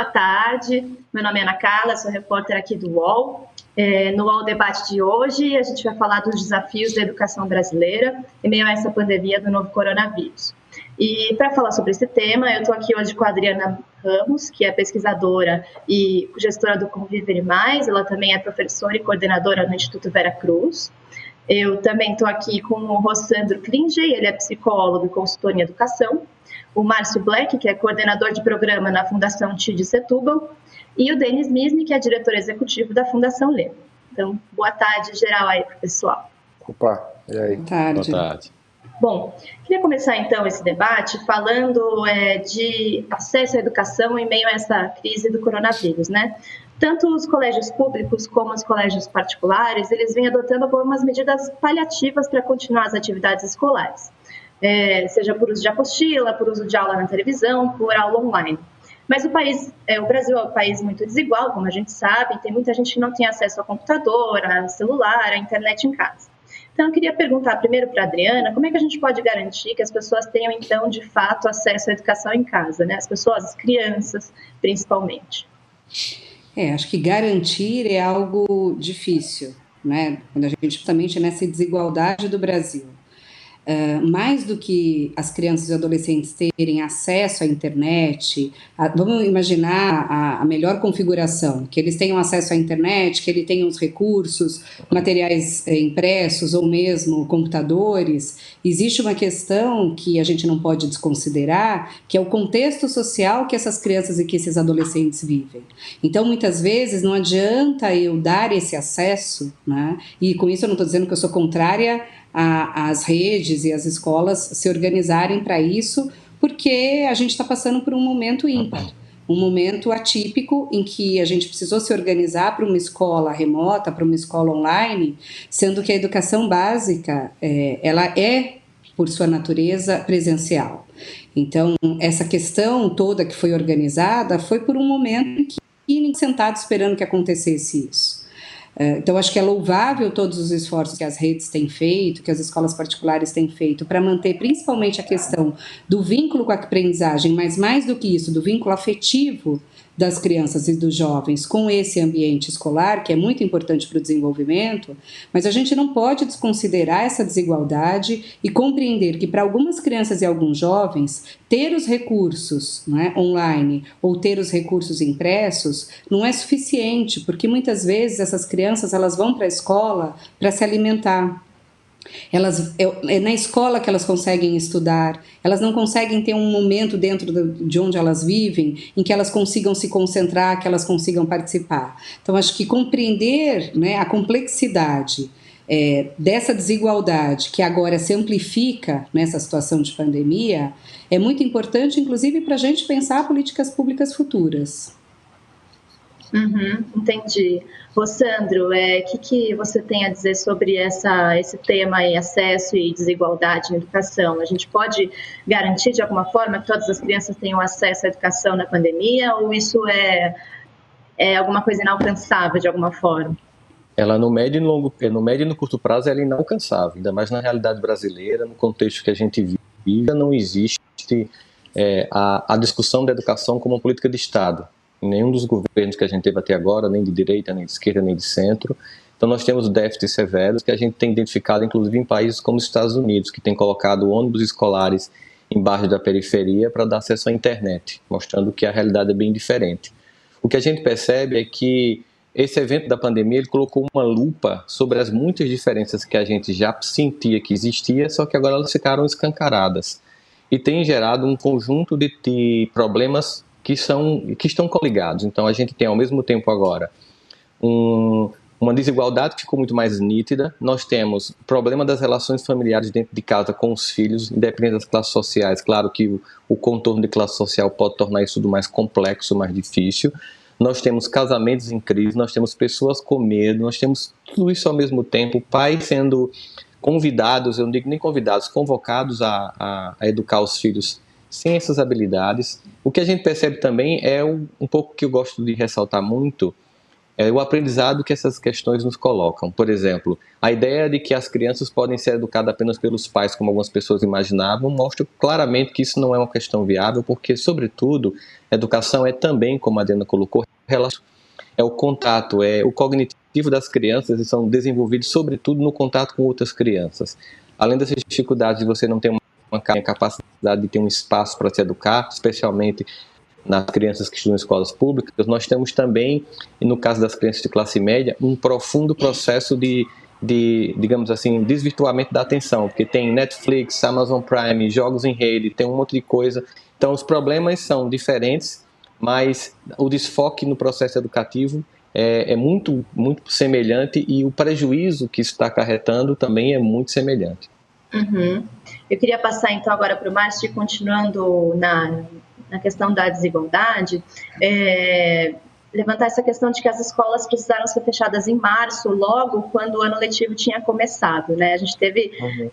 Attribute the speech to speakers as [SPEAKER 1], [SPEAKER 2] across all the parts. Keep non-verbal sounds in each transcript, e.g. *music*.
[SPEAKER 1] boa tarde. Meu nome é Ana Carla, sou repórter aqui do UOL. É, no UOL Debate de hoje, a gente vai falar dos desafios da educação brasileira em meio a essa pandemia do novo coronavírus. E para falar sobre esse tema, eu estou aqui hoje com a Adriana Ramos, que é pesquisadora e gestora do Conviver Mais. Ela também é professora e coordenadora no Instituto Vera Cruz. Eu também estou aqui com o Rossandro Klinger, ele é psicólogo e consultor em educação. O Márcio Black, que é coordenador de programa na Fundação TID Setúbal. E o Denis Misni, que é diretor executivo da Fundação Lema. Então, boa tarde geral aí para o pessoal.
[SPEAKER 2] Opa, e aí? Boa
[SPEAKER 3] tarde.
[SPEAKER 2] Boa tarde.
[SPEAKER 1] Bom, queria começar então esse debate falando é, de acesso à educação em meio a essa crise do coronavírus, né? Tanto os colégios públicos como os colégios particulares, eles vêm adotando algumas medidas paliativas para continuar as atividades escolares, é, seja por uso de apostila, por uso de aula na televisão, por aula online. Mas o país, é, o Brasil é um país muito desigual, como a gente sabe, tem muita gente que não tem acesso ao computador, a celular, à internet em casa. Então, eu queria perguntar primeiro para a Adriana, como é que a gente pode garantir que as pessoas tenham, então, de fato, acesso à educação em casa, né? As pessoas, as crianças, principalmente.
[SPEAKER 3] É, acho que garantir é algo difícil, né? Quando a gente justamente nessa desigualdade do Brasil. Uh, mais do que as crianças e adolescentes terem acesso à internet, a, vamos imaginar a, a, melhor configuração, que eles tenham acesso à internet, que eles tenham os recursos, materiais eh, impressos ou mesmo computadores, existe uma questão que a gente não pode desconsiderar, que é o contexto social que essas crianças e que esses adolescentes vivem. Então, muitas vezes, não adianta eu dar esse acesso, né? e com isso eu não estou dizendo que eu sou contrária a, as redes e as escolas se organizarem para isso, porque a gente está passando por um momento ímpar, um momento atípico em que a gente precisou se organizar para uma escola remota, para uma escola online, sendo que a educação básica é, ela é por sua natureza presencial. Então essa questão toda que foi organizada foi por um momento em que sentado esperando que acontecesse isso. É, então, acho que é louvável todos os esforços que as redes têm feito, que as escolas particulares têm feito, para manter principalmente a questão do vínculo com a aprendizagem, mas mais do que isso, do vínculo afetivo das crianças e dos jovens com esse ambiente escolar, que é muito importante para o desenvolvimento, mas a gente não pode desconsiderar essa desigualdade e compreender que para algumas crianças e alguns jovens, ter os recursos é, online ou ter os recursos impressos não é suficiente, porque muitas vezes essas crianças elas vão para a escola para se alimentar elas, é, na escola que elas conseguem estudar, elas não conseguem ter um momento dentro de onde elas vivem em que elas consigam se concentrar, que elas consigam participar. Então, acho que compreender né, a complexidade é, dessa desigualdade que agora se amplifica nessa situação de pandemia é muito importante, inclusive, para a gente pensar políticas públicas futuras.
[SPEAKER 1] Uhum, entendi. Rossandro, o é, que, que você tem a dizer sobre essa, esse tema aí, acesso e desigualdade na educação? A gente pode garantir de alguma forma que todas as crianças tenham acesso à educação na pandemia ou isso é, é alguma coisa inalcançável de alguma forma?
[SPEAKER 2] Ela no médio e no longo, no médio e no curto prazo ela é inalcançável, ainda mais na realidade brasileira, no contexto que a gente vive, não existe é, a, a discussão da educação como uma política de Estado em nenhum dos governos que a gente teve até agora, nem de direita, nem de esquerda, nem de centro. Então nós temos déficits severos que a gente tem identificado, inclusive em países como os Estados Unidos, que tem colocado ônibus escolares embaixo da periferia para dar acesso à internet, mostrando que a realidade é bem diferente. O que a gente percebe é que esse evento da pandemia ele colocou uma lupa sobre as muitas diferenças que a gente já sentia que existia, só que agora elas ficaram escancaradas e tem gerado um conjunto de, de problemas que, são, que estão coligados. Então a gente tem ao mesmo tempo agora um, uma desigualdade que ficou muito mais nítida. Nós temos problema das relações familiares dentro de casa com os filhos, independente das classes sociais. Claro que o, o contorno de classe social pode tornar isso tudo mais complexo, mais difícil. Nós temos casamentos em crise, nós temos pessoas com medo, nós temos tudo isso ao mesmo tempo, pais sendo convidados, eu não digo nem convidados, convocados a, a, a educar os filhos sem essas habilidades. O que a gente percebe também é um, um pouco que eu gosto de ressaltar muito, é o aprendizado que essas questões nos colocam. Por exemplo, a ideia de que as crianças podem ser educadas apenas pelos pais, como algumas pessoas imaginavam, mostra claramente que isso não é uma questão viável, porque, sobretudo, educação é também, como a Diana colocou, é o contato, é o cognitivo das crianças e são desenvolvidos, sobretudo, no contato com outras crianças. Além dessas dificuldades de você não ter uma capacidade de ter um espaço para se educar, especialmente nas crianças que estudam em escolas públicas, nós temos também, no caso das crianças de classe média, um profundo processo de, de digamos assim, desvirtuamento da atenção, porque tem Netflix, Amazon Prime, jogos em rede, tem um monte de coisa. Então, os problemas são diferentes, mas o desfoque no processo educativo é, é muito, muito semelhante e o prejuízo que isso está acarretando também é muito semelhante.
[SPEAKER 1] Uhum. Eu queria passar então agora para o Márcio, continuando na, na questão da desigualdade, é, levantar essa questão de que as escolas precisaram ser fechadas em março, logo quando o ano letivo tinha começado, né? A gente teve uhum.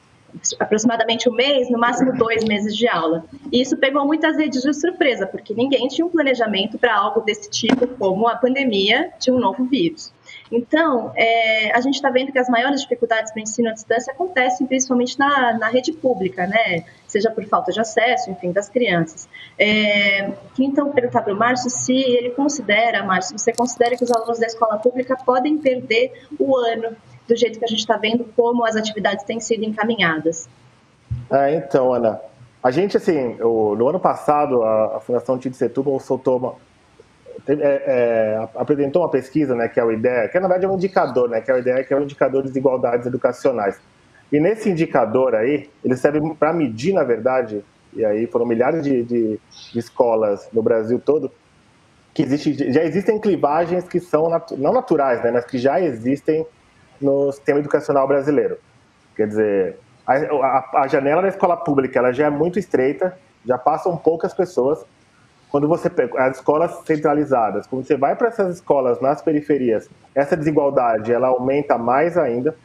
[SPEAKER 1] aproximadamente um mês, no máximo dois meses de aula. E isso pegou muitas redes de surpresa, porque ninguém tinha um planejamento para algo desse tipo, como a pandemia de um novo vírus. Então, é, a gente está vendo que as maiores dificuldades para o ensino à distância acontecem principalmente na, na rede pública, né? Seja por falta de acesso, enfim, das crianças. É, então, perguntar para o Márcio se ele considera, Márcio, você considera que os alunos da escola pública podem perder o ano do jeito que a gente está vendo como as atividades têm sido encaminhadas?
[SPEAKER 4] É, então, Ana, a gente, assim, no ano passado, a, Fundação Tite Setúbal soltou é, é, apresentou uma pesquisa, né, que é o IDEA, que na verdade é um indicador, né, que é o IDEA, que é o indicador de desigualdades educacionais. E nesse indicador aí, ele serve para medir, na verdade, e aí foram milhares de, de, de, escolas no Brasil todo, que existe, já existem clivagens que são não naturais, né, mas que já existem no sistema educacional brasileiro. Quer dizer, a, a, a janela da escola pública ela já é muito estreita, já passam poucas pessoas, quando você pega as escolas centralizadas, quando você vai para essas escolas nas periferias, essa desigualdade ela aumenta mais ainda.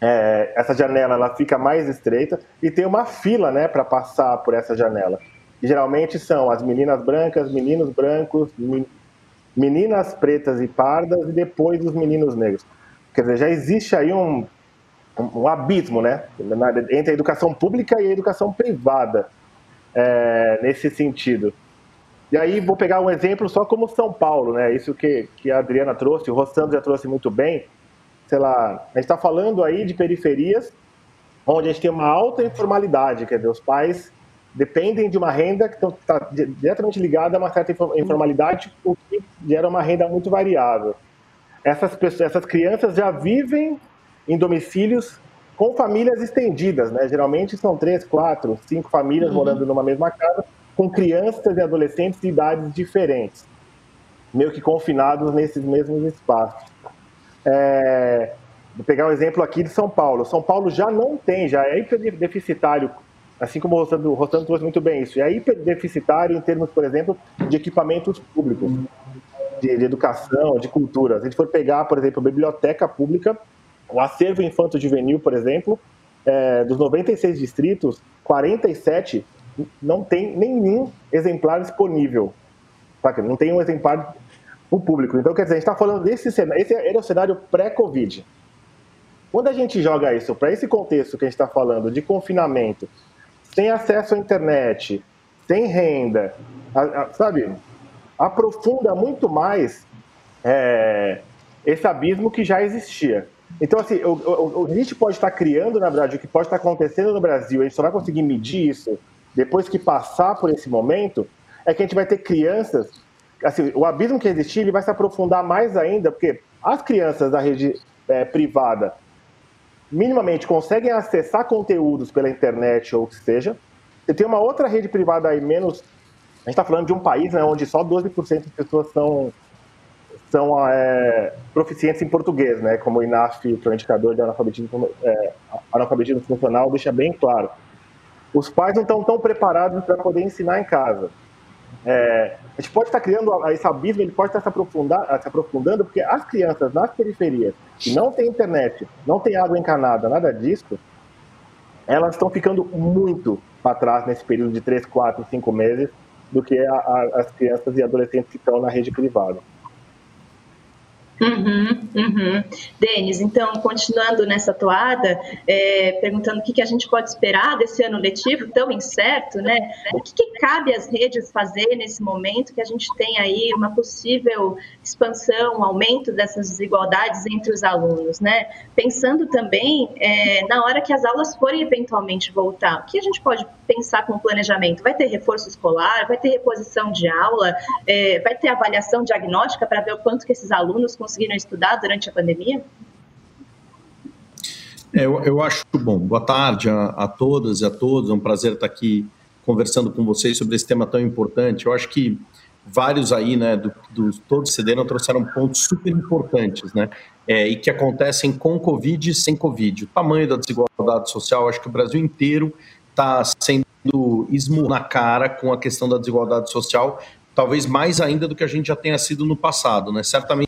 [SPEAKER 4] É, essa janela ela fica mais estreita e tem uma fila, né, para passar por essa janela. E, geralmente são as meninas brancas, meninos brancos, meninas pretas e pardas e depois os meninos negros. Quer dizer, já existe aí um, um, abismo, né, entre a educação pública e a educação privada é, nesse sentido. E aí vou pegar um exemplo só como São Paulo, né? Isso que, que a Adriana trouxe, o Rossandro já trouxe muito bem. Sei lá, a gente está falando aí de periferias onde a gente tem uma alta informalidade, quer dizer, os pais dependem de uma renda que está diretamente ligada a uma certa informalidade, o que gera uma renda muito variável. Essas, pessoas, essas crianças já vivem em domicílios com famílias estendidas, né? Geralmente são três, quatro, cinco famílias uhum. morando numa mesma casa com crianças e adolescentes de idades diferentes, meio que confinados nesses mesmos espaços. É, vou pegar um exemplo aqui de São Paulo. São Paulo já não tem, já é hiperdeficitário, assim como o Rostando, o Rostando trouxe muito bem isso, é hiperdeficitário em termos, por exemplo, de equipamentos públicos, de, de educação, de cultura. Se a gente for pegar, por exemplo, a biblioteca pública, o acervo infanto-juvenil, por exemplo, é, dos 96 distritos, 47 não tem nenhum exemplar disponível. Saca? Não tem um exemplar para o público. Então, quer dizer, a gente está falando desse cenário. Esse é o cenário pré-Covid. Quando a gente joga isso para esse contexto que a gente está falando de confinamento, sem acesso à internet, sem renda, a, a, sabe, aprofunda muito mais é, esse abismo que já existia. Então, assim, o, o, o, a gente pode estar criando, na verdade, o que pode estar acontecendo no Brasil, a gente só vai conseguir medir isso depois que passar por esse momento, é que a gente vai ter crianças, assim, o abismo que existir, ele vai se aprofundar mais ainda, porque as crianças da rede é, privada minimamente conseguem acessar conteúdos pela internet ou o que seja. Você tem uma outra rede privada aí menos. A gente está falando de um país né, onde só 12% das pessoas são, são é, proficientes em português, né, como o INAF, que é o indicador de analfabetismo, é, analfabetismo funcional, deixa bem claro os pais não estão tão preparados para poder ensinar em casa. É, a gente pode estar criando esse abismo, ele pode estar se, aprofundar, se aprofundando, porque as crianças nas periferias, que não tem internet, não tem água encanada, nada disso, elas estão ficando muito para trás nesse período de 3, 4, 5 meses do que a, a, as crianças e adolescentes que estão na rede privada.
[SPEAKER 1] Uhum, uhum. Denis, então, continuando nessa toada, é, perguntando o que, que a gente pode esperar desse ano letivo tão incerto, né? O que, que cabe às redes fazer nesse momento que a gente tem aí uma possível expansão, um aumento dessas desigualdades entre os alunos, né? Pensando também é, na hora que as aulas forem eventualmente voltar, o que a gente pode pensar com o planejamento? Vai ter reforço escolar, vai ter reposição de aula, é, vai ter avaliação diagnóstica para ver o quanto que esses alunos conseguiram estudar durante a pandemia?
[SPEAKER 5] É, eu, eu acho bom. Boa tarde a, a todas e a todos. É um prazer estar aqui conversando com vocês sobre esse tema tão importante. Eu acho que vários aí, né, do, do todos cederam trouxeram pontos super importantes, né, é, e que acontecem com Covid e sem Covid. O tamanho da desigualdade social, acho que o Brasil inteiro está sendo esmurrado na cara com a questão da desigualdade social, talvez mais ainda do que a gente já tenha sido no passado, né, certamente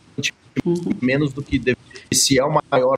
[SPEAKER 5] uhum. menos do que deve. Esse é o maior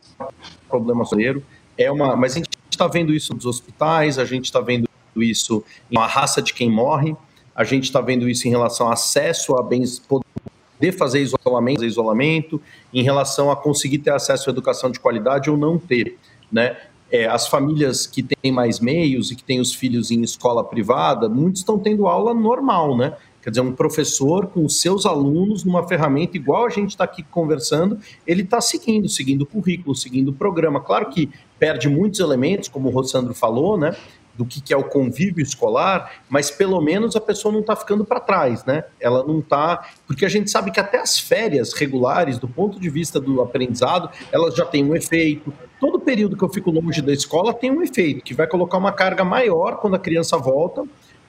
[SPEAKER 5] problema brasileiro. É uma, mas a gente está vendo isso nos hospitais, a gente está vendo isso uma raça de quem morre, a gente está vendo isso em relação ao acesso a bens, poder fazer isolamento, fazer isolamento, em relação a conseguir ter acesso à educação de qualidade ou não ter, né? É, as famílias que têm mais meios e que têm os filhos em escola privada, muitos estão tendo aula normal, né? Quer dizer, um professor com seus alunos numa ferramenta igual a gente está aqui conversando, ele está seguindo, seguindo o currículo, seguindo o programa. Claro que perde muitos elementos, como o Rossandro falou, né? Do que, que é o convívio escolar, mas pelo menos a pessoa não está ficando para trás, né? Ela não está. Porque a gente sabe que até as férias regulares, do ponto de vista do aprendizado, elas já têm um efeito. Todo período que eu fico longe da escola tem um efeito, que vai colocar uma carga maior quando a criança volta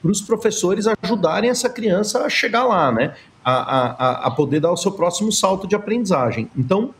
[SPEAKER 5] para os professores ajudarem essa criança a chegar lá, né? A, a, a poder dar o seu próximo salto de aprendizagem. Então,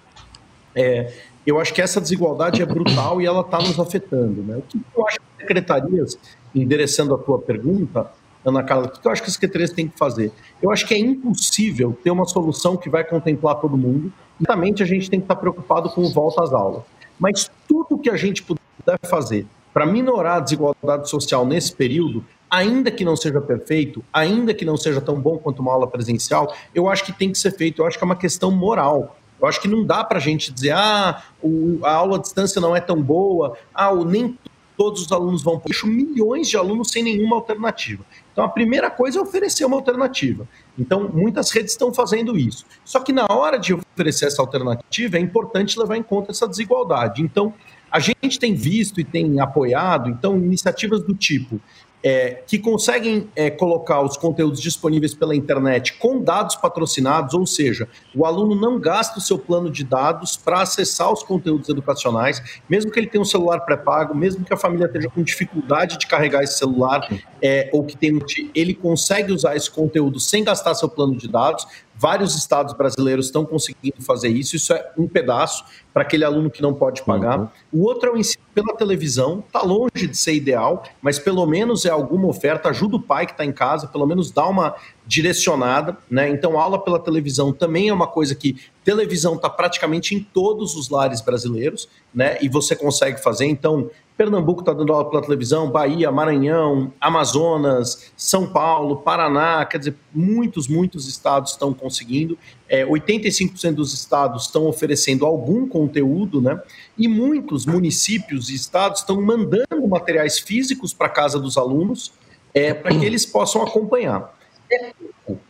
[SPEAKER 5] é, eu acho que essa desigualdade é brutal e ela está nos afetando. Né? O que eu acho que as secretarias, endereçando a tua pergunta, Ana Carla, o que eu acho que as secretarias têm que fazer? Eu acho que é impossível ter uma solução que vai contemplar todo mundo. Exatamente, a gente tem que estar preocupado com volta às aulas. Mas tudo que a gente puder fazer para minorar a desigualdade social nesse período, ainda que não seja perfeito, ainda que não seja tão bom quanto uma aula presencial, eu acho que tem que ser feito. Eu acho que é uma questão moral. Eu acho que não dá para a gente dizer, ah, o, a aula à distância não é tão boa, ah, o, nem todos os alunos vão. Deixo milhões de alunos sem nenhuma alternativa. Então, a primeira coisa é oferecer uma alternativa. Então, muitas redes estão fazendo isso. Só que na hora de oferecer essa alternativa, é importante levar em conta essa desigualdade. Então, a gente tem visto e tem apoiado, então, iniciativas do tipo é, que conseguem é, colocar os conteúdos disponíveis pela internet com dados patrocinados, ou seja, o aluno não gasta o seu plano de dados para acessar os conteúdos educacionais, mesmo que ele tenha um celular pré-pago, mesmo que a família esteja com dificuldade de carregar esse celular, é, ou que tem, ele consegue usar esse conteúdo sem gastar seu plano de dados. Vários estados brasileiros estão conseguindo fazer isso, isso é um pedaço para aquele aluno que não pode pagar. Uhum. O outro é o ensino pela televisão, está longe de ser ideal, mas pelo menos é alguma oferta, ajuda o pai que está em casa, pelo menos dá uma direcionada, né? Então, aula pela televisão também é uma coisa que televisão está praticamente em todos os lares brasileiros, né? E você consegue fazer. Então, Pernambuco está dando aula pela televisão, Bahia, Maranhão, Amazonas, São Paulo, Paraná, quer dizer, muitos, muitos estados estão conseguindo. É, 85% dos estados estão oferecendo algum conteúdo, né? E muitos municípios e estados estão mandando materiais físicos para casa dos alunos é, para que eles possam acompanhar. É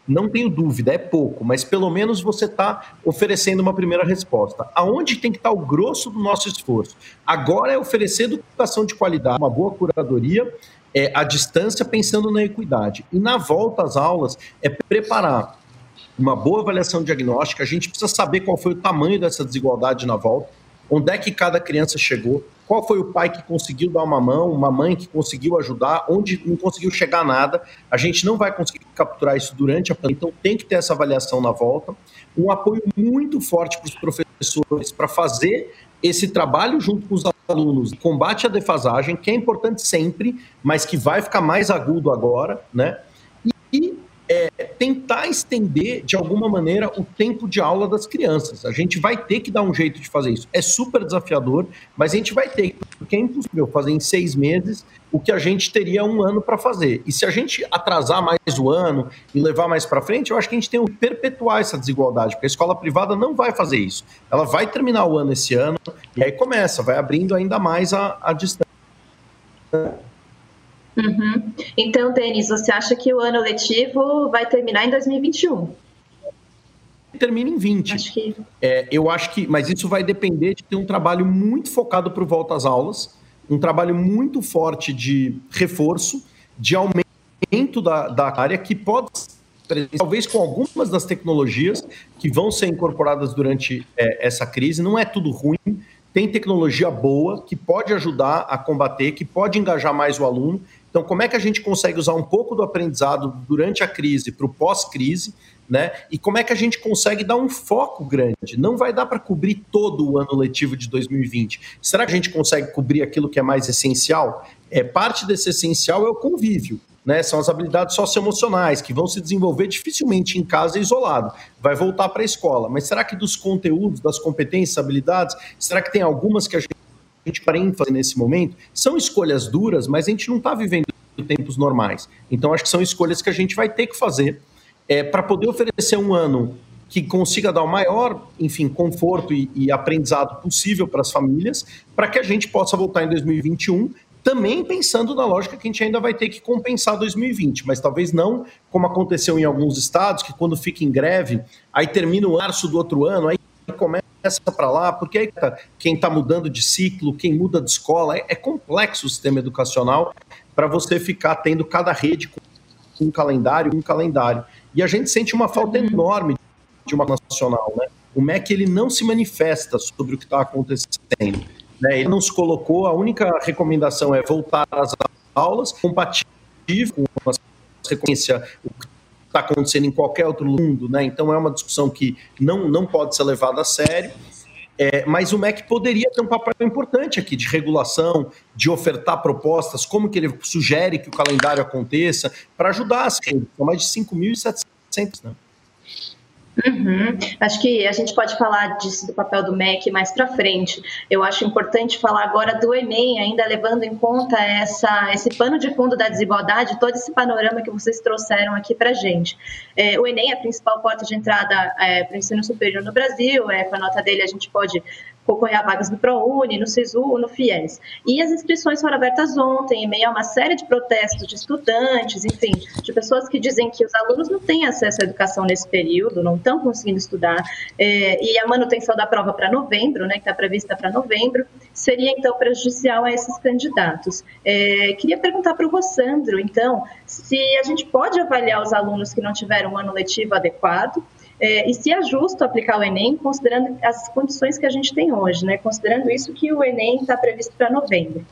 [SPEAKER 5] não tenho dúvida, é pouco, mas pelo menos você está oferecendo uma primeira resposta. Aonde tem que estar tá o grosso do nosso esforço? Agora é oferecer educação de qualidade, uma boa curadoria, é, à distância, pensando na equidade. E na volta às aulas, é preparar uma boa avaliação diagnóstica, a gente precisa saber qual foi o tamanho dessa desigualdade na volta, onde é que cada criança chegou, qual foi o pai que conseguiu dar uma mão, uma mãe que conseguiu ajudar, onde não conseguiu chegar nada. A gente não vai conseguir capturar isso durante a pandemia, então tem que ter essa avaliação na volta. Um apoio muito forte para os professores para fazer esse trabalho junto com os alunos, combate à defasagem, que é importante sempre, mas que vai ficar mais agudo agora, né? É, tentar estender de alguma maneira o tempo de aula das crianças. A gente vai ter que dar um jeito de fazer isso. É super desafiador, mas a gente vai ter, porque é impossível fazer em seis meses o que a gente teria um ano para fazer. E se a gente atrasar mais o ano e levar mais para frente, eu acho que a gente tem que perpetuar essa desigualdade, porque a escola privada não vai fazer isso. Ela vai terminar o ano esse ano e aí começa, vai abrindo ainda mais a, a distância.
[SPEAKER 1] Uhum. Então, Denis, você acha que o ano letivo vai terminar em 2021?
[SPEAKER 5] termina em 20.
[SPEAKER 1] Acho que...
[SPEAKER 5] É, eu acho que, mas isso vai depender de ter um trabalho muito focado para o volta às aulas, um trabalho muito forte de reforço, de aumento da, da área, que pode, talvez com algumas das tecnologias que vão ser incorporadas durante é, essa crise, não é tudo ruim, tem tecnologia boa que pode ajudar a combater, que pode engajar mais o aluno. Então, como é que a gente consegue usar um pouco do aprendizado durante a crise para o pós-crise? né? E como é que a gente consegue dar um foco grande? Não vai dar para cobrir todo o ano letivo de 2020. Será que a gente consegue cobrir aquilo que é mais essencial? É parte desse essencial é o convívio. Né, são as habilidades socioemocionais que vão se desenvolver dificilmente em casa isolado. Vai voltar para a escola. Mas será que dos conteúdos, das competências, habilidades, será que tem algumas que a gente, a gente para nesse momento? São escolhas duras, mas a gente não está vivendo tempos normais. Então, acho que são escolhas que a gente vai ter que fazer é, para poder oferecer um ano que consiga dar o maior, enfim, conforto e, e aprendizado possível para as famílias, para que a gente possa voltar em 2021 também pensando na lógica que a gente ainda vai ter que compensar 2020, mas talvez não como aconteceu em alguns estados, que quando fica em greve, aí termina o março do outro ano, aí começa para lá, porque aí tá, quem está mudando de ciclo, quem muda de escola, é, é complexo o sistema educacional para você ficar tendo cada rede com um calendário, um calendário. E a gente sente uma falta uhum. enorme de uma nacional, né? O MEC ele não se manifesta sobre o que está acontecendo. Né? Ele não se colocou, a única recomendação é voltar às aulas, compatível com a reconhecência o que está acontecendo em qualquer outro mundo, né? Então é uma discussão que não, não pode ser levada a sério. É, mas o MEC poderia ter um papel importante aqui de regulação, de ofertar propostas, como que ele sugere que o calendário aconteça, para ajudar as redes. São mais de 5.700, né?
[SPEAKER 1] Uhum. Acho que a gente pode falar disso do papel do MEC mais para frente. Eu acho importante falar agora do Enem, ainda levando em conta essa, esse pano de fundo da desigualdade, todo esse panorama que vocês trouxeram aqui para gente. É, o Enem é a principal porta de entrada é, para o ensino superior no Brasil. É, com a nota dele a gente pode concorrer vagas no ProUni, no SISU, no FIES. E as inscrições foram abertas ontem, em meio a uma série de protestos de estudantes, enfim, de pessoas que dizem que os alunos não têm acesso à educação nesse período, não estão conseguindo estudar, é, e a manutenção da prova para novembro, né, que está prevista para novembro, seria então prejudicial a esses candidatos. É, queria perguntar para o Rossandro, então, se a gente pode avaliar os alunos que não tiveram um ano letivo adequado, é, e se é justo aplicar o Enem, considerando as condições que a gente tem hoje, né? considerando isso que o Enem está previsto para novembro.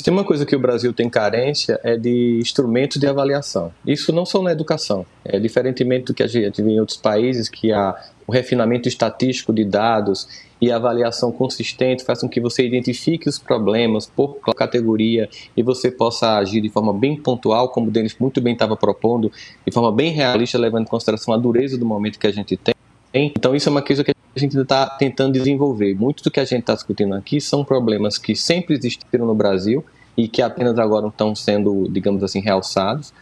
[SPEAKER 2] Se tem uma coisa que o Brasil tem carência é de instrumentos de avaliação. Isso não só na educação. É diferentemente do que a gente vê em outros países, que há o refinamento estatístico de dados e a avaliação consistente faz com que você identifique os problemas por categoria e você possa agir de forma bem pontual, como o Denis muito bem estava propondo, de forma bem realista, levando em consideração a dureza do momento que a gente tem. Então, isso é uma coisa que a gente está tentando desenvolver. Muito do que a gente está discutindo aqui são problemas que sempre existiram no Brasil e que apenas agora estão sendo, digamos assim, realçados.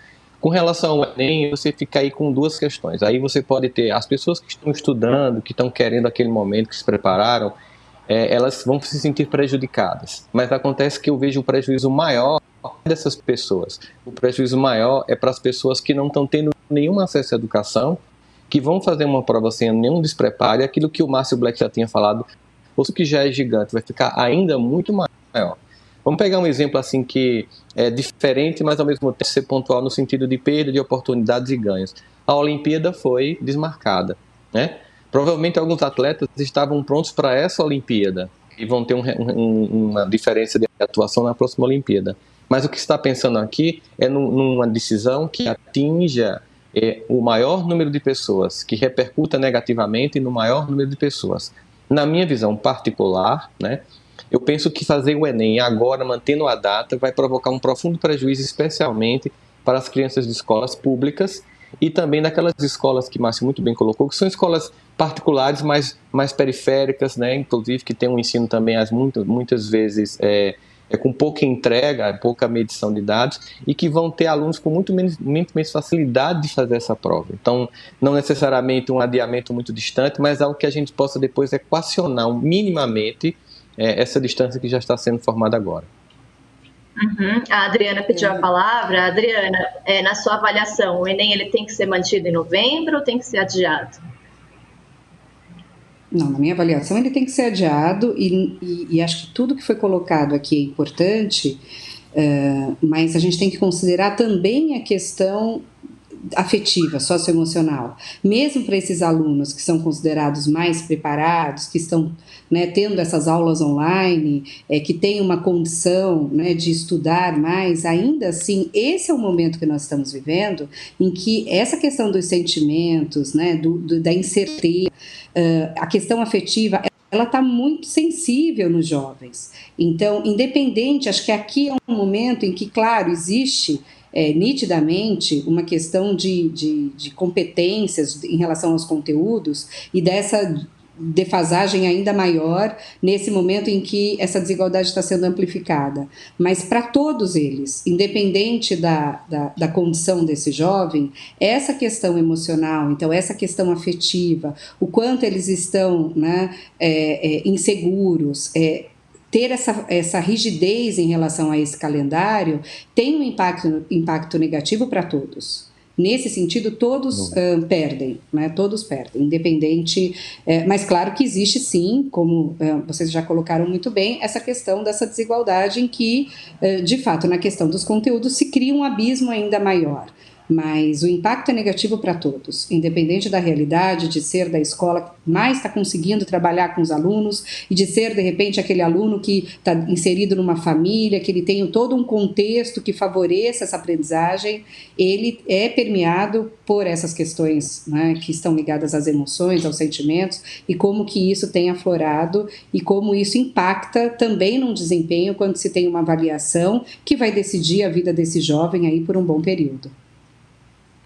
[SPEAKER 2] Com relação ao Enem, você fica aí com duas questões. Aí você pode ter as pessoas que estão estudando, que estão querendo aquele momento, que se prepararam, é, elas vão se sentir prejudicadas. Mas acontece que eu vejo o prejuízo maior dessas pessoas. O prejuízo maior é para as pessoas que não estão tendo nenhum acesso à educação, que vão fazer uma prova sem nenhum despreparo, aquilo que o Márcio Black já tinha falado, o que já é gigante vai ficar ainda muito maior. Vamos pegar um exemplo assim que é diferente, mas ao mesmo tempo ser pontual no sentido de perda de oportunidades e ganhos. A Olimpíada foi desmarcada, né? Provavelmente alguns atletas estavam prontos para essa Olimpíada e vão ter um, um, uma diferença de atuação na próxima Olimpíada. Mas o que está pensando aqui é num, numa decisão que atinja é, o maior número de pessoas, que repercuta negativamente no maior número de pessoas. Na minha visão particular, né, eu penso que fazer o Enem agora, mantendo a data, vai provocar um profundo prejuízo, especialmente para as crianças de escolas públicas e também daquelas escolas que Márcio muito bem colocou, que são escolas particulares mais, mais periféricas, né, inclusive que tem um ensino também as muitas, muitas vezes é, é com pouca entrega, pouca medição de dados e que vão ter alunos com muito menos, muito menos facilidade de fazer essa prova. Então, não necessariamente um adiamento muito distante, mas algo que a gente possa depois equacionar minimamente é, essa distância que já está sendo formada agora.
[SPEAKER 1] Uhum. A Adriana pediu a palavra. Adriana, é, na sua avaliação, o Enem ele tem que ser mantido em novembro ou tem que ser adiado?
[SPEAKER 3] Não, na minha avaliação ele tem que ser adiado e, e, e acho que tudo que foi colocado aqui é importante, uh, mas a gente tem que considerar também a questão afetiva, socioemocional, mesmo para esses alunos que são considerados mais preparados, que estão né, tendo essas aulas online, é, que têm uma condição né, de estudar mais, ainda assim, esse é o momento que nós estamos vivendo em que essa questão dos sentimentos, né, do, do da incerteza, uh, a questão afetiva, ela está muito sensível nos jovens. Então, independente, acho que aqui é um momento em que, claro, existe é, nitidamente uma questão de, de, de competências em relação aos conteúdos e dessa defasagem ainda maior nesse momento em que essa desigualdade está sendo amplificada. Mas para todos eles, independente da, da, da, condição desse jovem, essa questão emocional, então essa questão afetiva, o quanto eles estão né, é, é, inseguros, é, ter essa, essa rigidez em relação a esse calendário tem um impacto, impacto negativo para todos. Nesse sentido, todos uh, perdem, né? todos perdem, independente. É, mas claro que existe sim, como uh, vocês já colocaram muito bem, essa questão dessa desigualdade em que, uh, de fato, na questão dos conteúdos se cria um abismo ainda maior mas o impacto é negativo para todos, independente da realidade de ser da escola que mais está conseguindo trabalhar com os alunos e de ser, de repente, aquele aluno que está inserido numa família, que ele tem todo um contexto que favoreça essa aprendizagem, ele é permeado por essas questões né, que estão ligadas às emoções, aos sentimentos e como que isso tem aflorado e como isso impacta também no desempenho quando se tem uma avaliação que vai decidir a vida desse jovem aí por um bom período.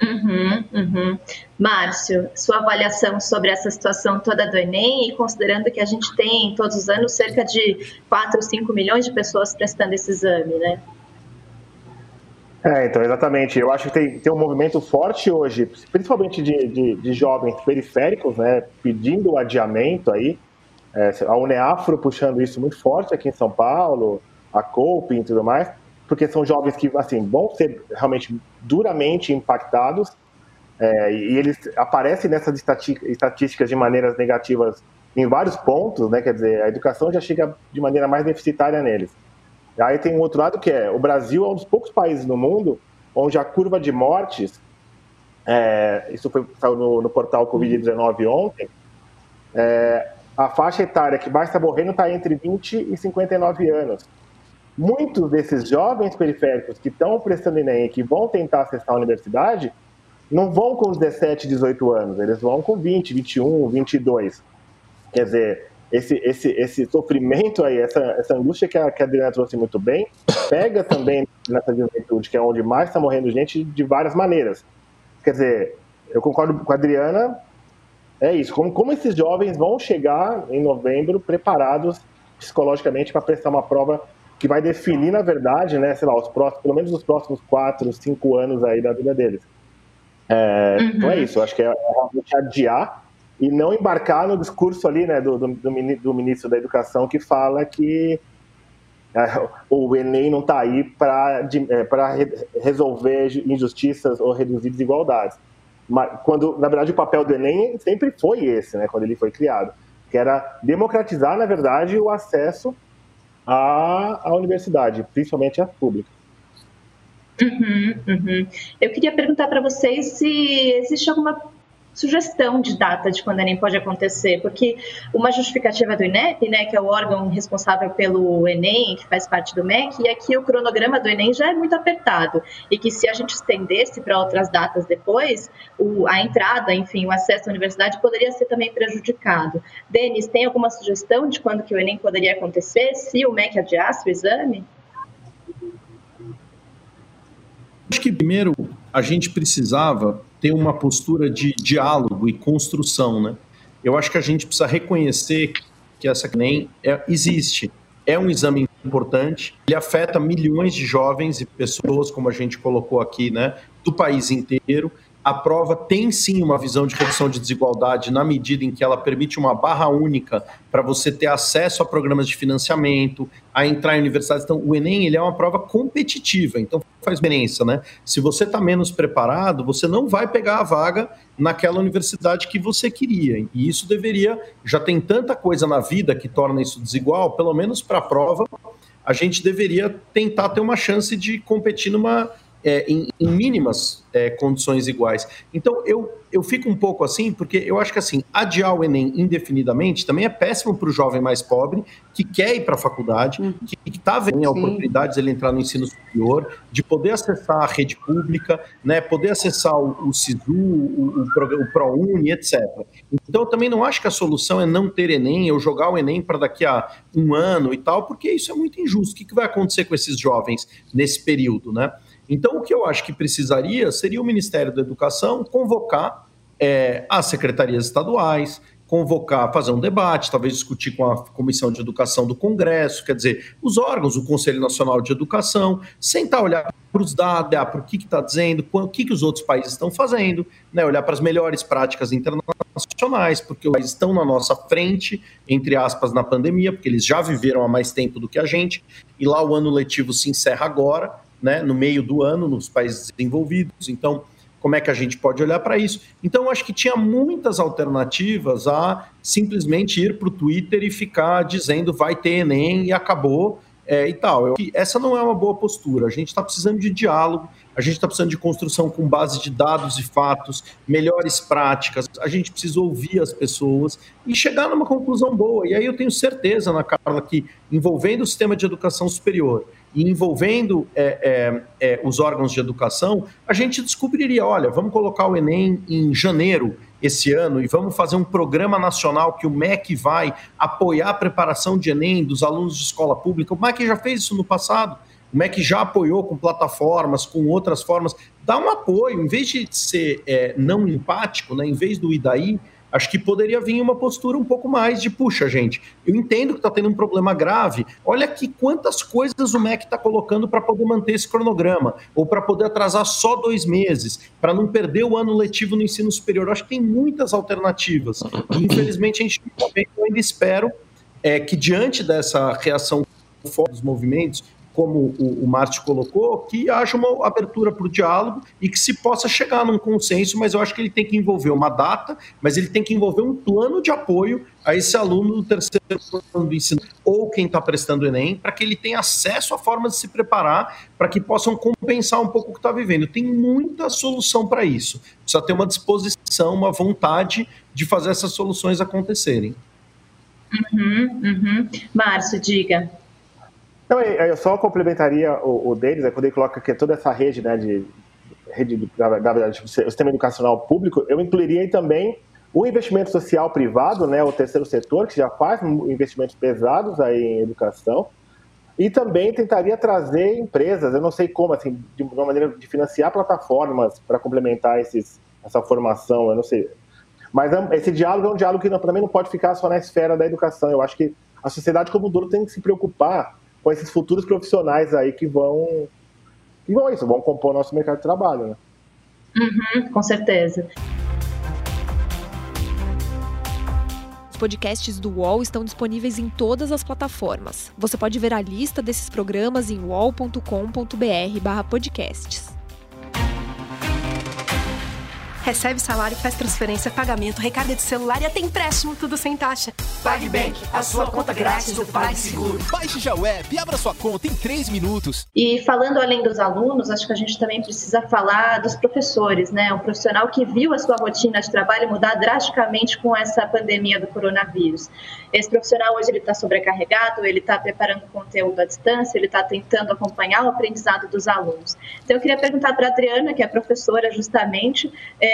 [SPEAKER 1] Uhum, uhum. Márcio, sua avaliação sobre essa situação toda do Enem e considerando que a gente tem todos os anos cerca de 4 ou 5 milhões de pessoas prestando esse exame, né?
[SPEAKER 4] É, então, exatamente. Eu acho que tem, tem um movimento forte hoje, principalmente de, de, de jovens periféricos, né, pedindo o adiamento aí. É, a Uneafro puxando isso muito forte aqui em São Paulo, a Cope e tudo mais porque são jovens que assim vão ser realmente duramente impactados é, e eles aparecem nessas estatísticas de maneiras negativas em vários pontos, né? Quer dizer, a educação já chega de maneira mais deficitária neles. Aí tem um outro lado que é o Brasil é um dos poucos países no mundo onde a curva de mortes, é, isso foi saiu no, no portal Covid-19 ontem, é, a faixa etária que mais está morrendo está entre 20 e 59 anos muitos desses jovens periféricos que estão prestando Enem e que vão tentar acessar a universidade, não vão com os 17, 18 anos, eles vão com 20, 21, 22. Quer dizer, esse, esse, esse sofrimento aí, essa, essa angústia que a, que a Adriana trouxe muito bem, pega também nessa juventude, que é onde mais está morrendo gente de várias maneiras. Quer dizer, eu concordo com a Adriana, é isso, como, como esses jovens vão chegar em novembro preparados psicologicamente para prestar uma prova que vai definir, na verdade, né, sei lá, os próximos, pelo menos os próximos quatro, cinco anos aí da vida deles. É, uhum. Então é isso, eu acho que é, é realmente adiar e não embarcar no discurso ali, né, do, do, do ministro da Educação que fala que é, o Enem não está aí para é, resolver injustiças ou reduzir desigualdades. Mas, quando, na verdade, o papel do Enem sempre foi esse, né, quando ele foi criado, que era democratizar, na verdade, o acesso à, à universidade, principalmente as públicas.
[SPEAKER 1] Uhum, uhum. Eu queria perguntar para vocês se existe alguma sugestão de data de quando o Enem pode acontecer, porque uma justificativa do INEP, né, que é o órgão responsável pelo Enem, que faz parte do MEC, é que o cronograma do Enem já é muito apertado e que se a gente estendesse para outras datas depois, o, a entrada, enfim, o acesso à universidade poderia ser também prejudicado. Denis, tem alguma sugestão de quando que o Enem poderia acontecer se o MEC adiasse o exame?
[SPEAKER 5] Acho que primeiro a gente precisava ter uma postura de diálogo e construção, né? Eu acho que a gente precisa reconhecer que essa nem é, existe. É um exame importante, ele afeta milhões de jovens e pessoas, como a gente colocou aqui, né, do país inteiro, a prova tem sim uma visão de redução de desigualdade na medida em que ela permite uma barra única para você ter acesso a programas de financiamento, a entrar em universidades. Então, o Enem ele é uma prova competitiva, então faz diferença, né? Se você está menos preparado, você não vai pegar a vaga naquela universidade que você queria. E isso deveria, já tem tanta coisa na vida que torna isso desigual, pelo menos para a prova, a gente deveria tentar ter uma chance de competir numa é, em, em, mínimas é, condições iguais. Então, eu, eu fico um pouco assim, porque eu acho que assim, adiar o Enem indefinidamente também é péssimo para o jovem mais pobre, que quer ir para a faculdade, uhum. que está vendo a oportunidade de ele entrar no ensino superior, de poder acessar a rede pública, né, poder acessar o, o SISU, o, o, o ProUni, etc. Então, eu também não acho que a solução é não ter Enem ou jogar o Enem para daqui a um ano e tal, porque isso é muito injusto. O que, que vai acontecer com esses jovens nesse período, né? Então, o que eu acho que precisaria seria o Ministério da Educação convocar é, as secretarias estaduais, convocar, fazer um debate, talvez discutir com a Comissão de Educação do Congresso, quer dizer, os órgãos, o Conselho Nacional de Educação, sentar, olhar para os dados, para o que está dizendo, o que, que os outros países estão fazendo, né, olhar para as melhores práticas internacionais, porque eles estão na nossa frente, entre aspas, na pandemia, porque eles já viveram há mais tempo do que a gente, e lá o ano letivo se encerra agora, né, no meio do ano nos países desenvolvidos. Então, como é que a gente pode olhar para isso? Então, eu acho que tinha muitas alternativas a simplesmente ir para o Twitter e ficar dizendo vai ter Enem e acabou é, e tal. Eu, essa não é uma boa postura. A gente está precisando de diálogo, a gente está precisando de construção com base de dados e fatos, melhores práticas. A gente precisa ouvir as pessoas e chegar numa conclusão boa. E aí eu tenho certeza, na Carla, que envolvendo o sistema de educação superior e envolvendo é, é, é, os órgãos de educação, a gente descobriria: olha, vamos colocar o Enem em janeiro esse ano e vamos fazer um programa nacional que o MEC vai apoiar a preparação de Enem dos alunos de escola pública. O MEC já fez isso no passado. O MEC já apoiou com plataformas, com outras formas. Dá um apoio, em vez de ser é, não empático, né, em vez do IDAI, acho que poderia vir uma postura um pouco mais de, puxa, gente, eu entendo que está tendo um problema grave, olha aqui quantas coisas o MEC está colocando para poder manter esse cronograma, ou para poder atrasar só dois meses, para não perder o ano letivo no ensino superior. Acho que tem muitas alternativas. E, infelizmente, a gente eu ainda espero é, que, diante dessa reação forte dos movimentos, como o, o Márcio colocou, que haja uma abertura para o diálogo e que se possa chegar num consenso, mas eu acho que ele tem que envolver uma data, mas ele tem que envolver um plano de apoio a esse aluno do terceiro ano do ensino ou quem está prestando o Enem, para que ele tenha acesso a formas de se preparar, para que possam compensar um pouco o que está vivendo. Tem muita solução para isso. Precisa ter uma disposição, uma vontade de fazer essas soluções acontecerem.
[SPEAKER 1] Uhum, uhum. Márcio, diga.
[SPEAKER 4] Então, eu só complementaria o, o deles, é quando ele coloca que toda essa rede, né, de rede de, da verdade, tipo, o sistema educacional público, eu incluiria também o investimento social privado, né, o terceiro setor, que já faz investimentos pesados aí em educação, e também tentaria trazer empresas, eu não sei como, assim, de uma maneira de financiar plataformas para complementar esses, essa formação, eu não sei. Mas é esse diálogo é um diálogo que também não pode ficar só na esfera da educação. Eu acho que a sociedade como um todo tem que se preocupar com esses futuros profissionais aí que vão que vão isso, vão compor o nosso mercado de trabalho, né?
[SPEAKER 1] Uhum, com certeza.
[SPEAKER 6] Os podcasts do UOL estão disponíveis em todas as plataformas. Você pode ver a lista desses programas em uol.com.br/podcasts.
[SPEAKER 7] Recebe salário, faz transferência, pagamento, recarga de celular e até empréstimo, tudo sem taxa.
[SPEAKER 8] PagBank, a sua conta grátis do PagSeguro.
[SPEAKER 9] Baixe já o app e abra sua conta em 3 minutos.
[SPEAKER 1] E falando além dos alunos, acho que a gente também precisa falar dos professores, né? Um profissional que viu a sua rotina de trabalho mudar drasticamente com essa pandemia do coronavírus. Esse profissional hoje ele está sobrecarregado, ele está preparando conteúdo à distância, ele está tentando acompanhar o aprendizado dos alunos. Então eu queria perguntar para a Adriana, que é professora justamente, é,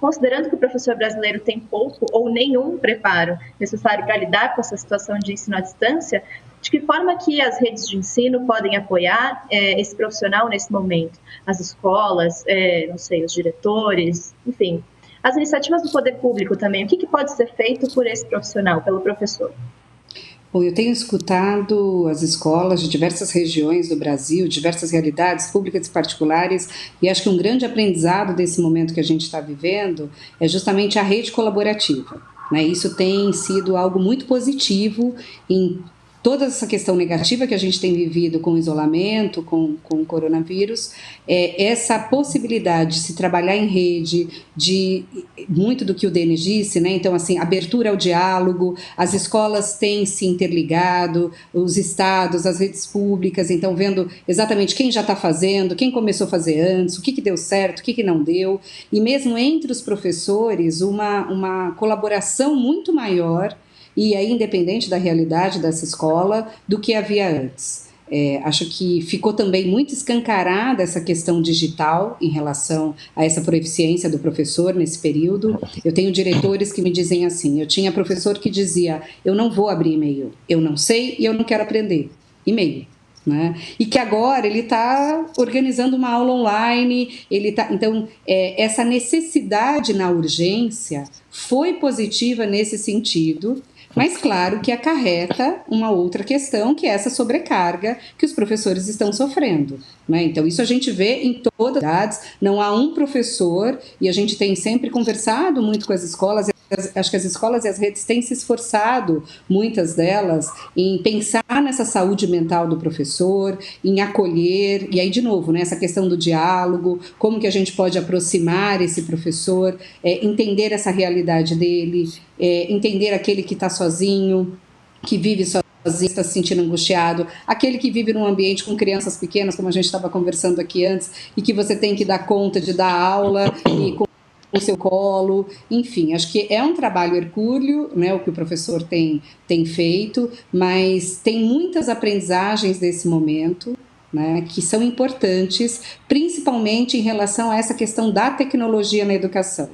[SPEAKER 1] considerando que o professor brasileiro tem pouco ou nenhum preparo necessário para lidar com essa situação de ensino à distância, De que forma que as redes de ensino podem apoiar é, esse profissional nesse momento? As escolas, é, não sei, os diretores, enfim, as iniciativas do poder público também. O que, que pode ser feito por esse profissional, pelo professor?
[SPEAKER 3] Bom, eu tenho escutado as escolas de diversas regiões do Brasil, diversas realidades públicas e particulares, e acho que um grande aprendizado desse momento que a gente está vivendo é justamente a rede colaborativa. Né? Isso tem sido algo muito positivo em toda essa questão negativa que a gente tem vivido com o isolamento, com, com o coronavírus, é, essa possibilidade de se trabalhar em rede, de muito do que o Denis disse, né? Então, assim, abertura ao diálogo, as escolas têm se interligado, os estados, as redes públicas, então, vendo exatamente quem já está fazendo, quem começou a fazer antes, o que, que deu certo, o que, que não deu, e mesmo entre os professores, uma, uma colaboração muito maior e é independente da realidade dessa escola do que havia antes. É, acho que ficou também muito escancarada essa questão digital em relação a essa proficiência do professor nesse período. Eu tenho diretores que me dizem assim: eu tinha professor que dizia, eu não vou abrir e-mail, eu não sei e eu não quero aprender. E-mail. Né? E que agora ele está organizando uma aula online, ele tá, então é, essa necessidade na urgência foi positiva nesse sentido, mas claro que acarreta uma outra questão, que é essa sobrecarga que os professores estão sofrendo. Né? Então, isso a gente vê em todas as idades, não há um professor, e a gente tem sempre conversado muito com as escolas, acho que as escolas e as redes têm se esforçado, muitas delas, em pensar nessa saúde mental do professor, em acolher, e aí, de novo, né, essa questão do diálogo, como que a gente pode aproximar esse professor, é, entender essa realidade dele, é, entender aquele que está sozinho, que vive sozinho está se sentindo angustiado, aquele que vive num ambiente com crianças pequenas, como a gente estava conversando aqui antes, e que você tem que dar conta de dar aula e o seu colo, enfim, acho que é um trabalho hercúleo, né, o que o professor tem, tem feito, mas tem muitas aprendizagens desse momento, né, que são importantes, principalmente em relação a essa questão da tecnologia na educação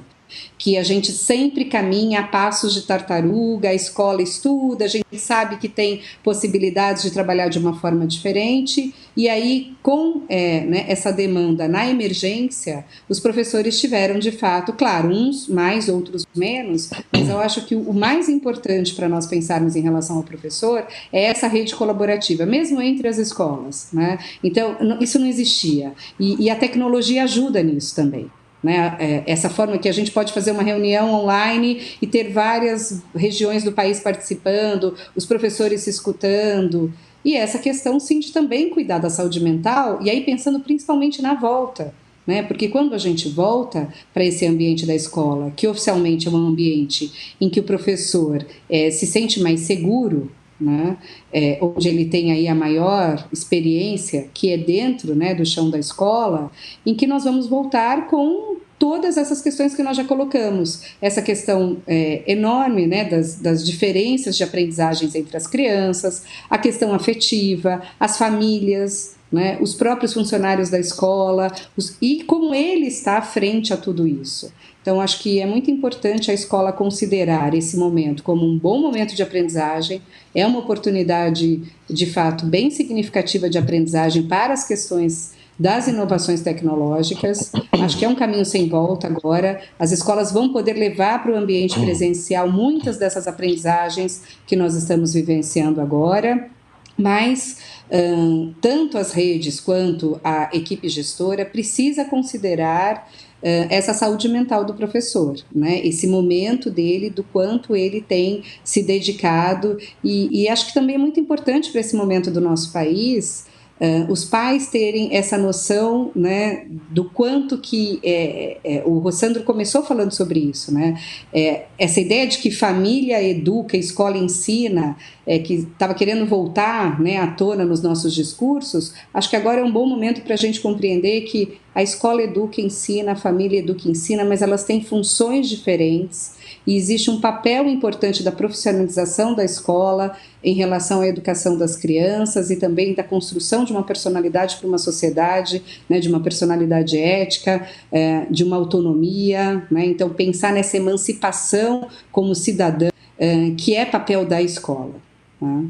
[SPEAKER 3] que a gente sempre caminha a passos de tartaruga, a escola estuda, a gente sabe que tem possibilidades de trabalhar de uma forma diferente, e aí, com é, né, essa demanda na emergência, os professores tiveram de fato, claro, uns mais, outros menos, mas eu acho que o mais importante para nós pensarmos em relação ao professor é essa rede colaborativa, mesmo entre as escolas. Né? Então, isso não existia, e, e a tecnologia ajuda nisso também. Né? É, essa forma que a gente pode fazer uma reunião online e ter várias regiões do país participando, os professores se escutando. E essa questão, sim, de também cuidar da saúde mental, e aí pensando principalmente na volta. Né? Porque quando a gente volta para esse ambiente da escola, que oficialmente é um ambiente em que o professor é, se sente mais seguro, né? É, onde ele tem aí a maior experiência, que é dentro né, do chão da escola, em que nós vamos voltar com todas essas questões que nós já colocamos. Essa questão é, enorme né, das, das diferenças de aprendizagens entre as crianças, a questão afetiva, as famílias, né, os próprios funcionários da escola, os, e como ele está à frente a tudo isso. Então, acho que é muito importante a escola considerar esse momento como um bom momento de aprendizagem, é uma oportunidade, de fato, bem significativa de aprendizagem para as questões das inovações tecnológicas. Acho que é um caminho sem volta agora. As escolas vão poder levar para o ambiente presencial muitas dessas aprendizagens que nós estamos vivenciando agora, mas hum, tanto as redes quanto a equipe gestora precisa considerar essa saúde mental do professor, né? Esse momento dele, do quanto ele tem se dedicado e, e acho que também é muito importante para esse momento do nosso país Uh, os pais terem essa noção né, do quanto que é, é, o Rossandro começou falando sobre isso, né? É, essa ideia de que família educa, escola ensina, é, que estava querendo voltar né, à tona nos nossos discursos, acho que agora é um bom momento para a gente compreender que a escola educa, ensina, a família educa, ensina, mas elas têm funções diferentes e existe um papel importante da profissionalização da escola em relação à educação das crianças e também da construção de uma personalidade para uma sociedade, né, de uma personalidade ética, é, de uma autonomia. Né, então, pensar nessa emancipação como cidadã, é, que é papel da escola. Né?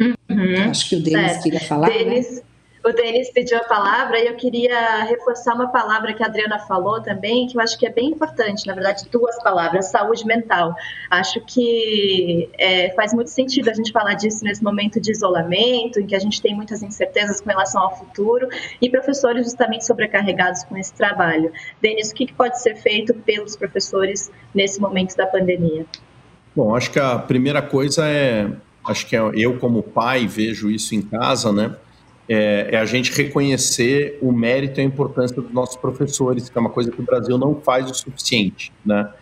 [SPEAKER 3] Uhum. Acho que o Denis certo. queria falar. Né? Denis, né?
[SPEAKER 1] O Denis pediu a palavra e eu queria reforçar uma palavra que a Adriana falou também, que eu acho que é bem importante, na verdade, duas palavras: saúde mental. Acho que é, faz muito sentido a gente falar disso nesse momento de isolamento, em que a gente tem muitas incertezas com relação ao futuro, e professores justamente sobrecarregados com esse trabalho. Denis, o que pode ser feito pelos professores nesse momento da pandemia?
[SPEAKER 5] Bom, acho que a primeira coisa é, acho que é, eu como pai vejo isso em casa, né? É, é, a gente reconhecer o mérito e a importância dos nossos professores, que é uma coisa que o Brasil não faz o suficiente, né?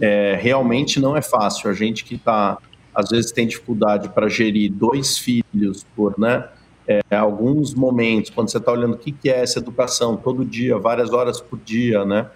[SPEAKER 5] É, realmente não é fácil. A gente que está, às vezes, tem dificuldade para gerir dois filhos por, né? É, alguns momentos, quando você está olhando o que, que é essa educação, todo dia, várias horas por dia, né?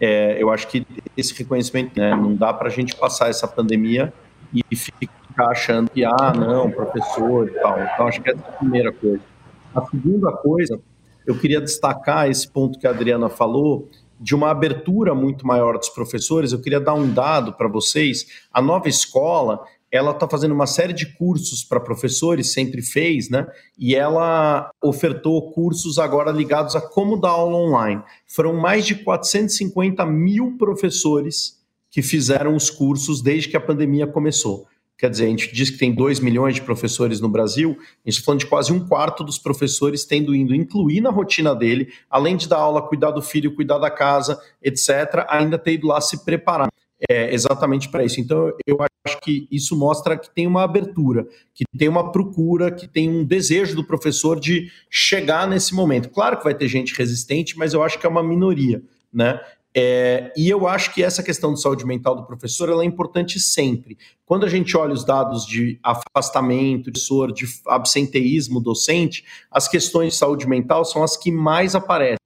[SPEAKER 5] É, eu acho que esse reconhecimento, né? Não dá para a gente passar essa pandemia e ficar achando que, ah, não, professor e tal. Então, acho que essa é a primeira coisa. A segunda coisa, eu queria destacar esse ponto que a Adriana falou, de uma abertura muito maior dos professores. Eu queria dar um dado para vocês. A nova escola, ela está fazendo uma série de cursos para professores, sempre fez, né? E ela ofertou cursos agora ligados a como dar aula online. Foram mais de 450 mil professores que fizeram os cursos desde que a pandemia começou. Quer dizer, a gente diz que tem 2 milhões de professores no Brasil, a gente está falando de quase um quarto dos professores tendo indo incluir na rotina dele, além de dar aula, cuidar do filho, cuidar da casa, etc., ainda ter ido lá se preparar. É, exatamente para isso. Então, eu acho que isso mostra que tem uma abertura, que tem uma procura, que tem um desejo do professor de chegar nesse momento. Claro que vai ter gente resistente, mas eu acho que é uma minoria. Né? É, e eu acho que essa questão de saúde mental do professor é importante sempre. Quando a gente olha os dados de afastamento, de sor, de absenteísmo docente, as questões de saúde mental são as que mais aparecem.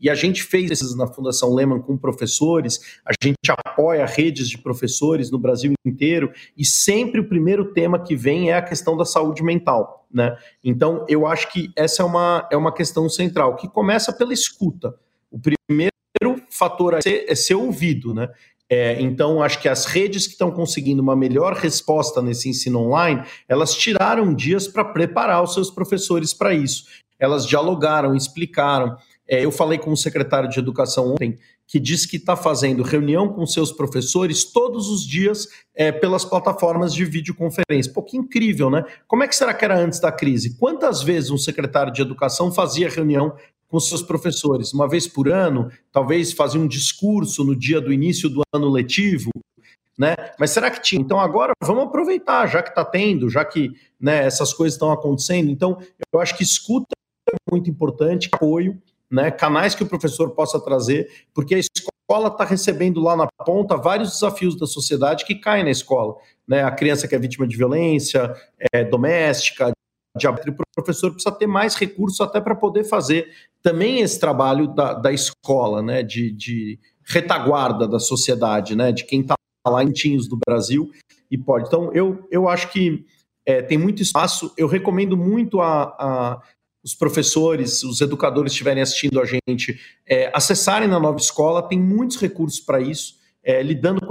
[SPEAKER 5] E a gente fez esses na Fundação Lehman com professores, a gente apoia redes de professores no Brasil inteiro, e sempre o primeiro tema que vem é a questão da saúde mental. Né? Então, eu acho que essa é uma, é uma questão central, que começa pela escuta. O primeiro fator a ser, é ser ouvido, né? É, então, acho que as redes que estão conseguindo uma melhor resposta nesse ensino online, elas tiraram dias para preparar os seus professores para isso. Elas dialogaram, explicaram. É, eu falei com o secretário de Educação ontem, que diz que está fazendo reunião com seus professores todos os dias é, pelas plataformas de videoconferência. Pô, que incrível, né? Como é que será que era antes da crise? Quantas vezes um secretário de Educação fazia reunião com seus professores, uma vez por ano, talvez fazer um discurso no dia do início do ano letivo, né? Mas será que tinha? Então agora vamos aproveitar, já que está tendo, já que né, essas coisas estão acontecendo. Então eu acho que escuta é muito importante, apoio, né? Canais que o professor possa trazer, porque a escola está recebendo lá na ponta vários desafios da sociedade que caem na escola, né? A criança que é vítima de violência é, doméstica, de o professor precisa ter mais recursos até para poder fazer também esse trabalho da, da escola, né, de, de retaguarda da sociedade, né, de quem está lá em Tinhos do Brasil e pode. Então, eu, eu acho que é, tem muito espaço. Eu recomendo muito a, a os professores, os educadores estiverem assistindo a gente, é, acessarem na nova escola, tem muitos recursos para isso, é, lidando com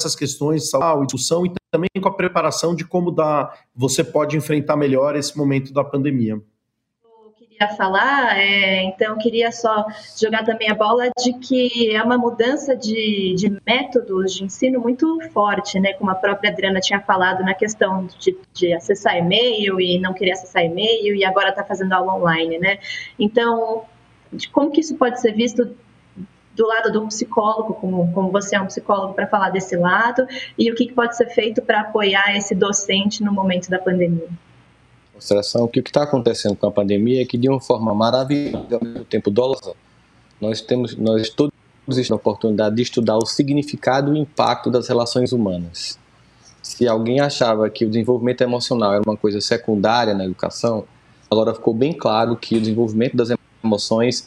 [SPEAKER 5] essas questões de saúde, discussão e também com a preparação de como dá, você pode enfrentar melhor esse momento da pandemia
[SPEAKER 1] queria falar, é, então queria só jogar também a bola de que é uma mudança de, de métodos de ensino muito forte, né? Como a própria Adriana tinha falado na questão de, de acessar e-mail e não querer acessar e-mail e agora está fazendo aula online, né? Então, como que isso pode ser visto do lado do psicólogo, como, como você é um psicólogo, para falar desse lado, e o que, que pode ser feito para apoiar esse docente no momento da pandemia?
[SPEAKER 2] o que está acontecendo com a pandemia é que, de uma forma maravilhosa, ao mesmo tempo dolosa, nós temos, nós todos temos a oportunidade de estudar o significado e o impacto das relações humanas. Se alguém achava que o desenvolvimento emocional era uma coisa secundária na educação, agora ficou bem claro que o desenvolvimento das emoções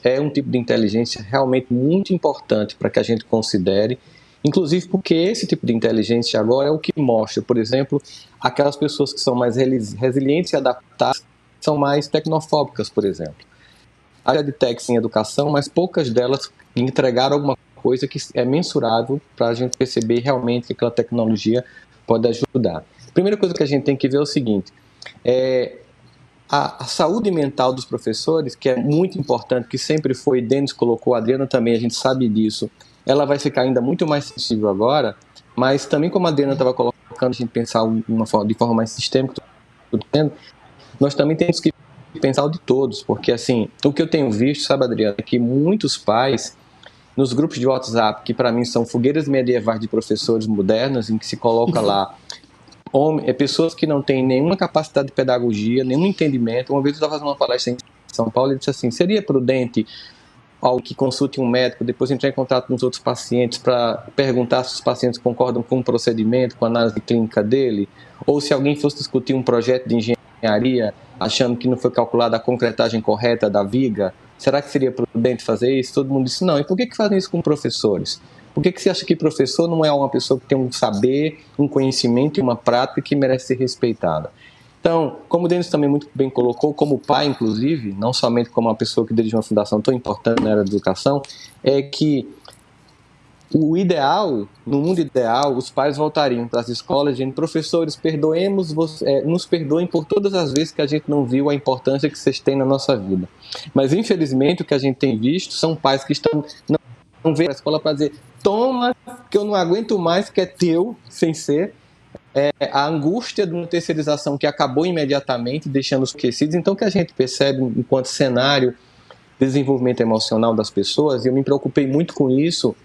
[SPEAKER 2] é um tipo de inteligência realmente muito importante para que a gente considere Inclusive porque esse tipo de inteligência agora é o que mostra, por exemplo, aquelas pessoas que são mais resilientes e adaptadas são mais tecnofóbicas, por exemplo. A área de techs em educação, mas poucas delas entregaram alguma coisa que é mensurável para a gente perceber realmente que aquela tecnologia pode ajudar. Primeira coisa que a gente tem que ver é o seguinte: é, a, a, saúde mental dos professores, que é muito importante, que sempre foi, Denis colocou, Adriana também, a gente sabe disso, ela vai ficar ainda muito mais sensível agora, mas também como a Adriana estava colocando, a gente pensar uma forma, de forma mais sistêmica, nós também temos que pensar o de todos, porque assim, o que eu tenho visto, sabe, Adriana, é que muitos pais nos grupos de WhatsApp, que para mim são fogueiras medievais de professores modernos, em que se coloca lá homem, é pessoas que não têm nenhuma capacidade de pedagogia, nenhum entendimento. Uma vez eu estava fazendo uma palestra em São Paulo e disse assim: seria prudente ao que consulte um médico, depois entrar em contato com os outros pacientes para perguntar se os pacientes concordam com o procedimento, com a análise clínica dele, ou se alguém fosse discutir um projeto de engenharia achando que não foi calculada a concretagem correta da viga, será que seria prudente fazer isso? Todo mundo disse não. E por que, que fazem isso com professores? Por que, que você acha que professor não é uma pessoa que tem um saber, um conhecimento e uma prática que merece ser respeitada? Então, como o Denis também muito bem colocou, como pai, inclusive, não somente como uma pessoa que dirige uma fundação tão importante na área da educação, é que o ideal, no mundo ideal, os pais voltariam para as escolas dizendo, professores, perdoemos, é, nos perdoem por todas as vezes que a gente não viu a importância que vocês têm na nossa vida. Mas, infelizmente, o que a gente tem visto são pais que estão não, vêm para a escola para dizer, toma, que eu não aguento mais, que é teu, sem ser, é, a angústia de uma terceirização que acabou imediatamente, deixando os esquecidos. Então, o que a gente percebe enquanto cenário de desenvolvimento emocional das pessoas, e eu me preocupei muito com isso,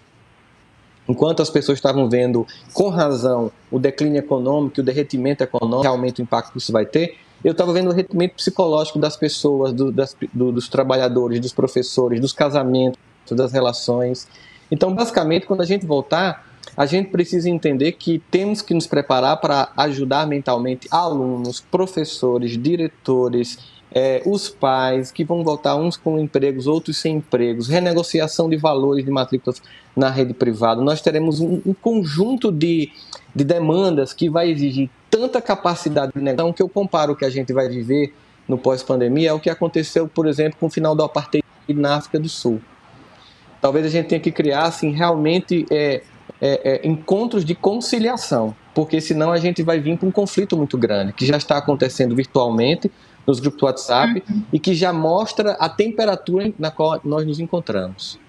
[SPEAKER 2] enquanto as pessoas estavam vendo, com razão, o declínio econômico, o derretimento econômico, realmente o impacto que isso vai ter, eu estava vendo o derretimento psicológico das pessoas, do, das, do, dos trabalhadores, dos professores, dos casamentos, das relações. Então, basicamente, quando a gente voltar, a gente precisa entender que temos que nos preparar para ajudar mentalmente alunos, professores, diretores, é, os pais que vão voltar uns com empregos, outros sem empregos, renegociação de valores de matrículas na rede privada. Nós teremos um, um conjunto de, de demandas que vai exigir tanta capacidade de negociação que eu comparo o que a gente vai viver no pós-pandemia ao que aconteceu, por exemplo, com o final do apartheid na África do Sul. Talvez a gente tenha que criar assim, realmente é, é, é, encontros de conciliação, porque senão a gente vai vir para um conflito muito grande, que já está acontecendo virtualmente nos grupos do WhatsApp uhum. e que já mostra a temperatura na qual nós nos encontramos.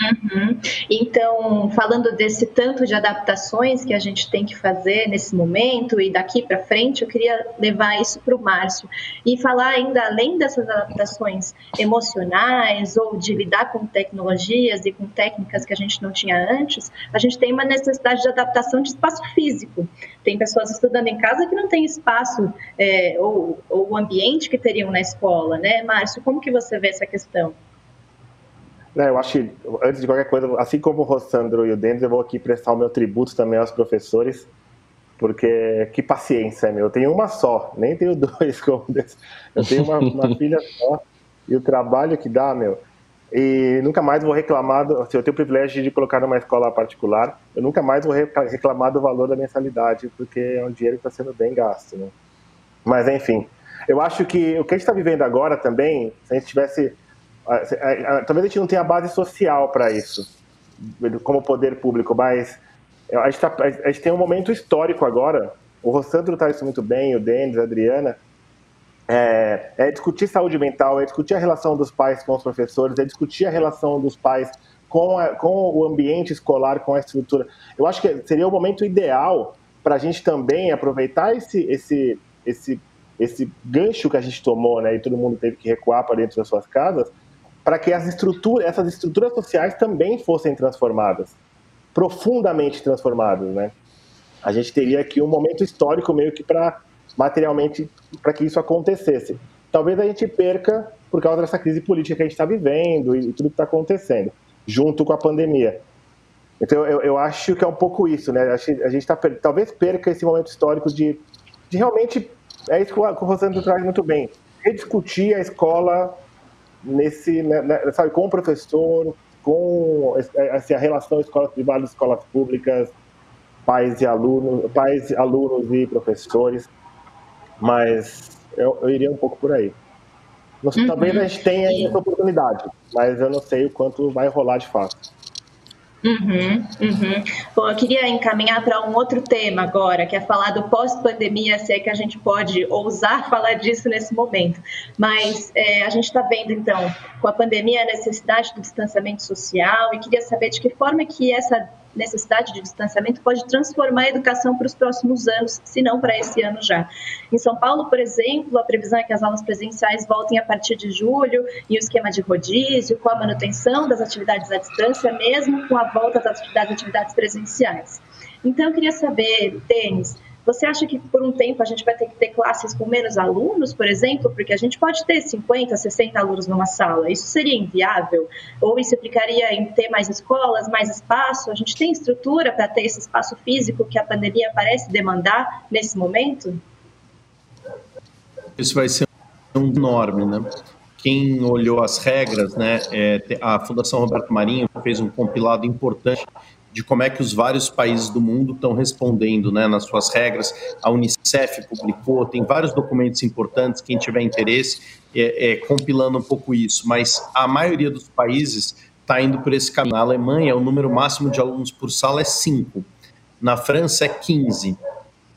[SPEAKER 1] Uhum. Então, falando desse tanto de adaptações que a gente tem que fazer nesse momento e daqui para frente, eu queria levar isso para o Márcio e falar ainda além dessas adaptações emocionais ou de lidar com tecnologias e com técnicas que a gente não tinha antes, a gente tem uma necessidade de adaptação de espaço físico. Tem pessoas estudando em casa que não tem espaço é, ou, ou o ambiente que teriam na escola, né, Márcio? Como que você vê essa questão?
[SPEAKER 4] Né, eu acho que, antes de qualquer coisa, assim como o Rossandro e o Denis, eu vou aqui prestar o meu tributo também aos professores, porque que paciência, meu. Eu tenho uma só, nem tenho *laughs* dois como. Eu tenho uma, uma *laughs* filha só, e o trabalho que dá, meu. E nunca mais vou reclamar, do, assim, eu tenho o privilégio de colocar numa escola particular, eu nunca mais vou reclamar do valor da mensalidade, porque é um dinheiro que está sendo bem gasto, né? Mas, enfim, eu acho que o que a gente está vivendo agora também, se a gente tivesse talvez a gente não tenha base social para isso, como poder público, mas a gente, tá, a gente, tem um momento histórico agora. O Rossandro está isso muito bem, o Denis, a Adriana. É, é, discutir saúde mental, é discutir a relação dos pais com os professores, é discutir a relação dos pais com, a, com o ambiente escolar, com a estrutura. Eu acho que seria o momento ideal para a gente também aproveitar esse, esse, esse, esse gancho que a gente tomou, né, e todo mundo teve que recuar para dentro das suas casas, para que as estruturas, essas estruturas sociais também fossem transformadas, profundamente transformadas, né? A gente teria aqui um momento histórico meio que para materialmente para que isso acontecesse. Talvez a gente perca por causa dessa crise política que a gente está vivendo e, tudo que está acontecendo, junto com a pandemia. Então eu, eu, acho que é um pouco isso, né? A gente tá, talvez perca esse momento histórico de, de realmente é isso que o Rosando traz muito bem, rediscutir a escola nesse, né, né, sabe, com o professor, com assim, a relação escolas privadas, escolas públicas, pais e alunos, pais, alunos e professores, mas eu, eu iria um pouco por aí. Não, uhum. Talvez a gente tenha essa oportunidade, mas eu não sei o quanto vai rolar de fato.
[SPEAKER 1] Uhum, uhum. Bom, eu queria encaminhar para um outro tema agora, que é falar do pós-pandemia, se é que a gente pode ousar *laughs* falar disso nesse momento. Mas é, a gente está vendo, então, com a pandemia, a necessidade do distanciamento social e queria saber de que forma que essa necessidade de distanciamento pode transformar a educação para os próximos anos, se não para esse ano já. Em São Paulo, por exemplo, a previsão é que as aulas presenciais voltem a partir de julho e o esquema de rodízio, com a manutenção das atividades à distância, mesmo com a volta das atividades, presenciais. Então, eu queria saber, Denis, você acha que por um tempo a gente vai ter que ter classes com menos alunos, por exemplo? Porque a gente pode ter 50, 60 alunos numa sala. Isso seria inviável? Ou isso implicaria em ter mais escolas, mais espaço? A gente tem estrutura para ter esse espaço físico que a pandemia parece demandar nesse momento?
[SPEAKER 5] Isso vai ser um enorme, né? Quem olhou as regras, né? É, a Fundação Roberto Marinho fez um compilado importante de como é que os vários países do mundo estão respondendo né, nas suas regras. A Unicef publicou, tem vários documentos importantes, quem tiver interesse, é, é, compilando um pouco isso, mas a maioria dos países está indo por esse caminho. Na Alemanha, o número máximo de alunos por sala é 5, na França é 15.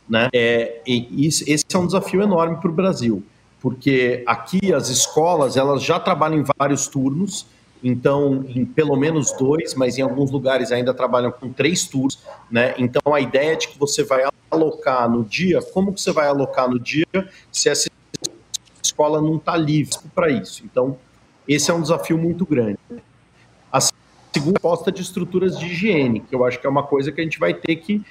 [SPEAKER 5] Né? É, isso, esse é um desafio enorme para o Brasil, porque aqui as escolas elas já trabalham em vários turnos, então em pelo menos dois, mas em alguns lugares ainda trabalham com três turnos, né? Então a ideia é de que você vai alocar no dia, como que você vai alocar no dia se essa escola não está livre para isso? Então esse é um desafio muito grande. A segunda aposta de estruturas de higiene, que eu acho que é uma coisa que a gente vai ter que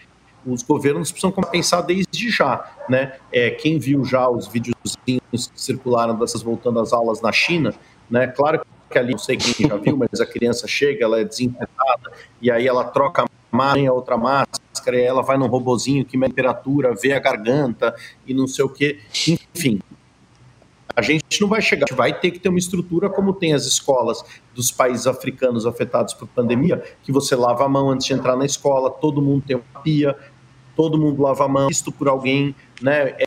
[SPEAKER 5] os governos precisam pensar desde já, né? É, quem viu já os videozinhos que circularam dessas voltando às aulas na China, né? Claro que ali, não sei quem já viu, mas a criança chega, ela é desinfetada, e aí ela troca a outra máscara, e ela vai num robozinho que mede a temperatura, vê a garganta e não sei o que. Enfim, a gente não vai chegar, a gente vai ter que ter uma estrutura como tem as escolas dos países africanos afetados por pandemia, que você lava a mão antes de entrar na escola, todo mundo tem uma pia, todo mundo lava a mão, visto por alguém, né? É,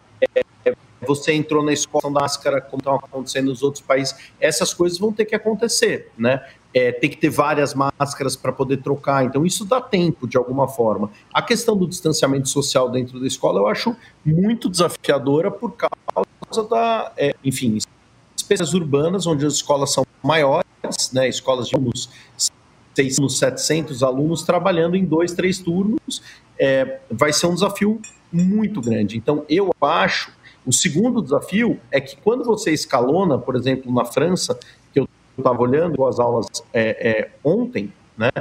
[SPEAKER 5] você entrou na escola da máscara, como estão acontecendo nos outros países, essas coisas vão ter que acontecer, né? É, tem que ter várias máscaras para poder trocar, então isso dá tempo de alguma forma. A questão do distanciamento social dentro da escola eu acho muito desafiadora por causa da, é, enfim, espécies urbanas, onde as escolas são maiores, né, escolas de uns 600, 700 alunos trabalhando em dois, três turnos, é, vai ser um desafio muito grande. Então, eu acho o segundo desafio é que quando você escalona, por exemplo, na França, que eu estava olhando as aulas é, é, ontem, né,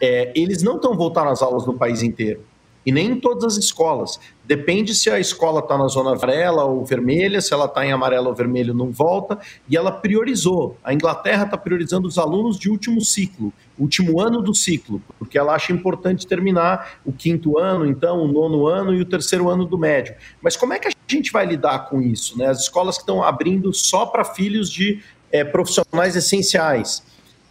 [SPEAKER 5] é, eles não estão voltando às aulas no país inteiro. E nem em todas as escolas. Depende se a escola está na zona amarela ou vermelha, se ela está em amarelo ou vermelho, não volta. E ela priorizou. A Inglaterra está priorizando os alunos de último ciclo, último ano do ciclo, porque ela acha importante terminar o quinto ano, então, o nono ano e o terceiro ano do médio. Mas como é que a gente vai lidar com isso? Né? As escolas que estão abrindo só para filhos de é, profissionais essenciais.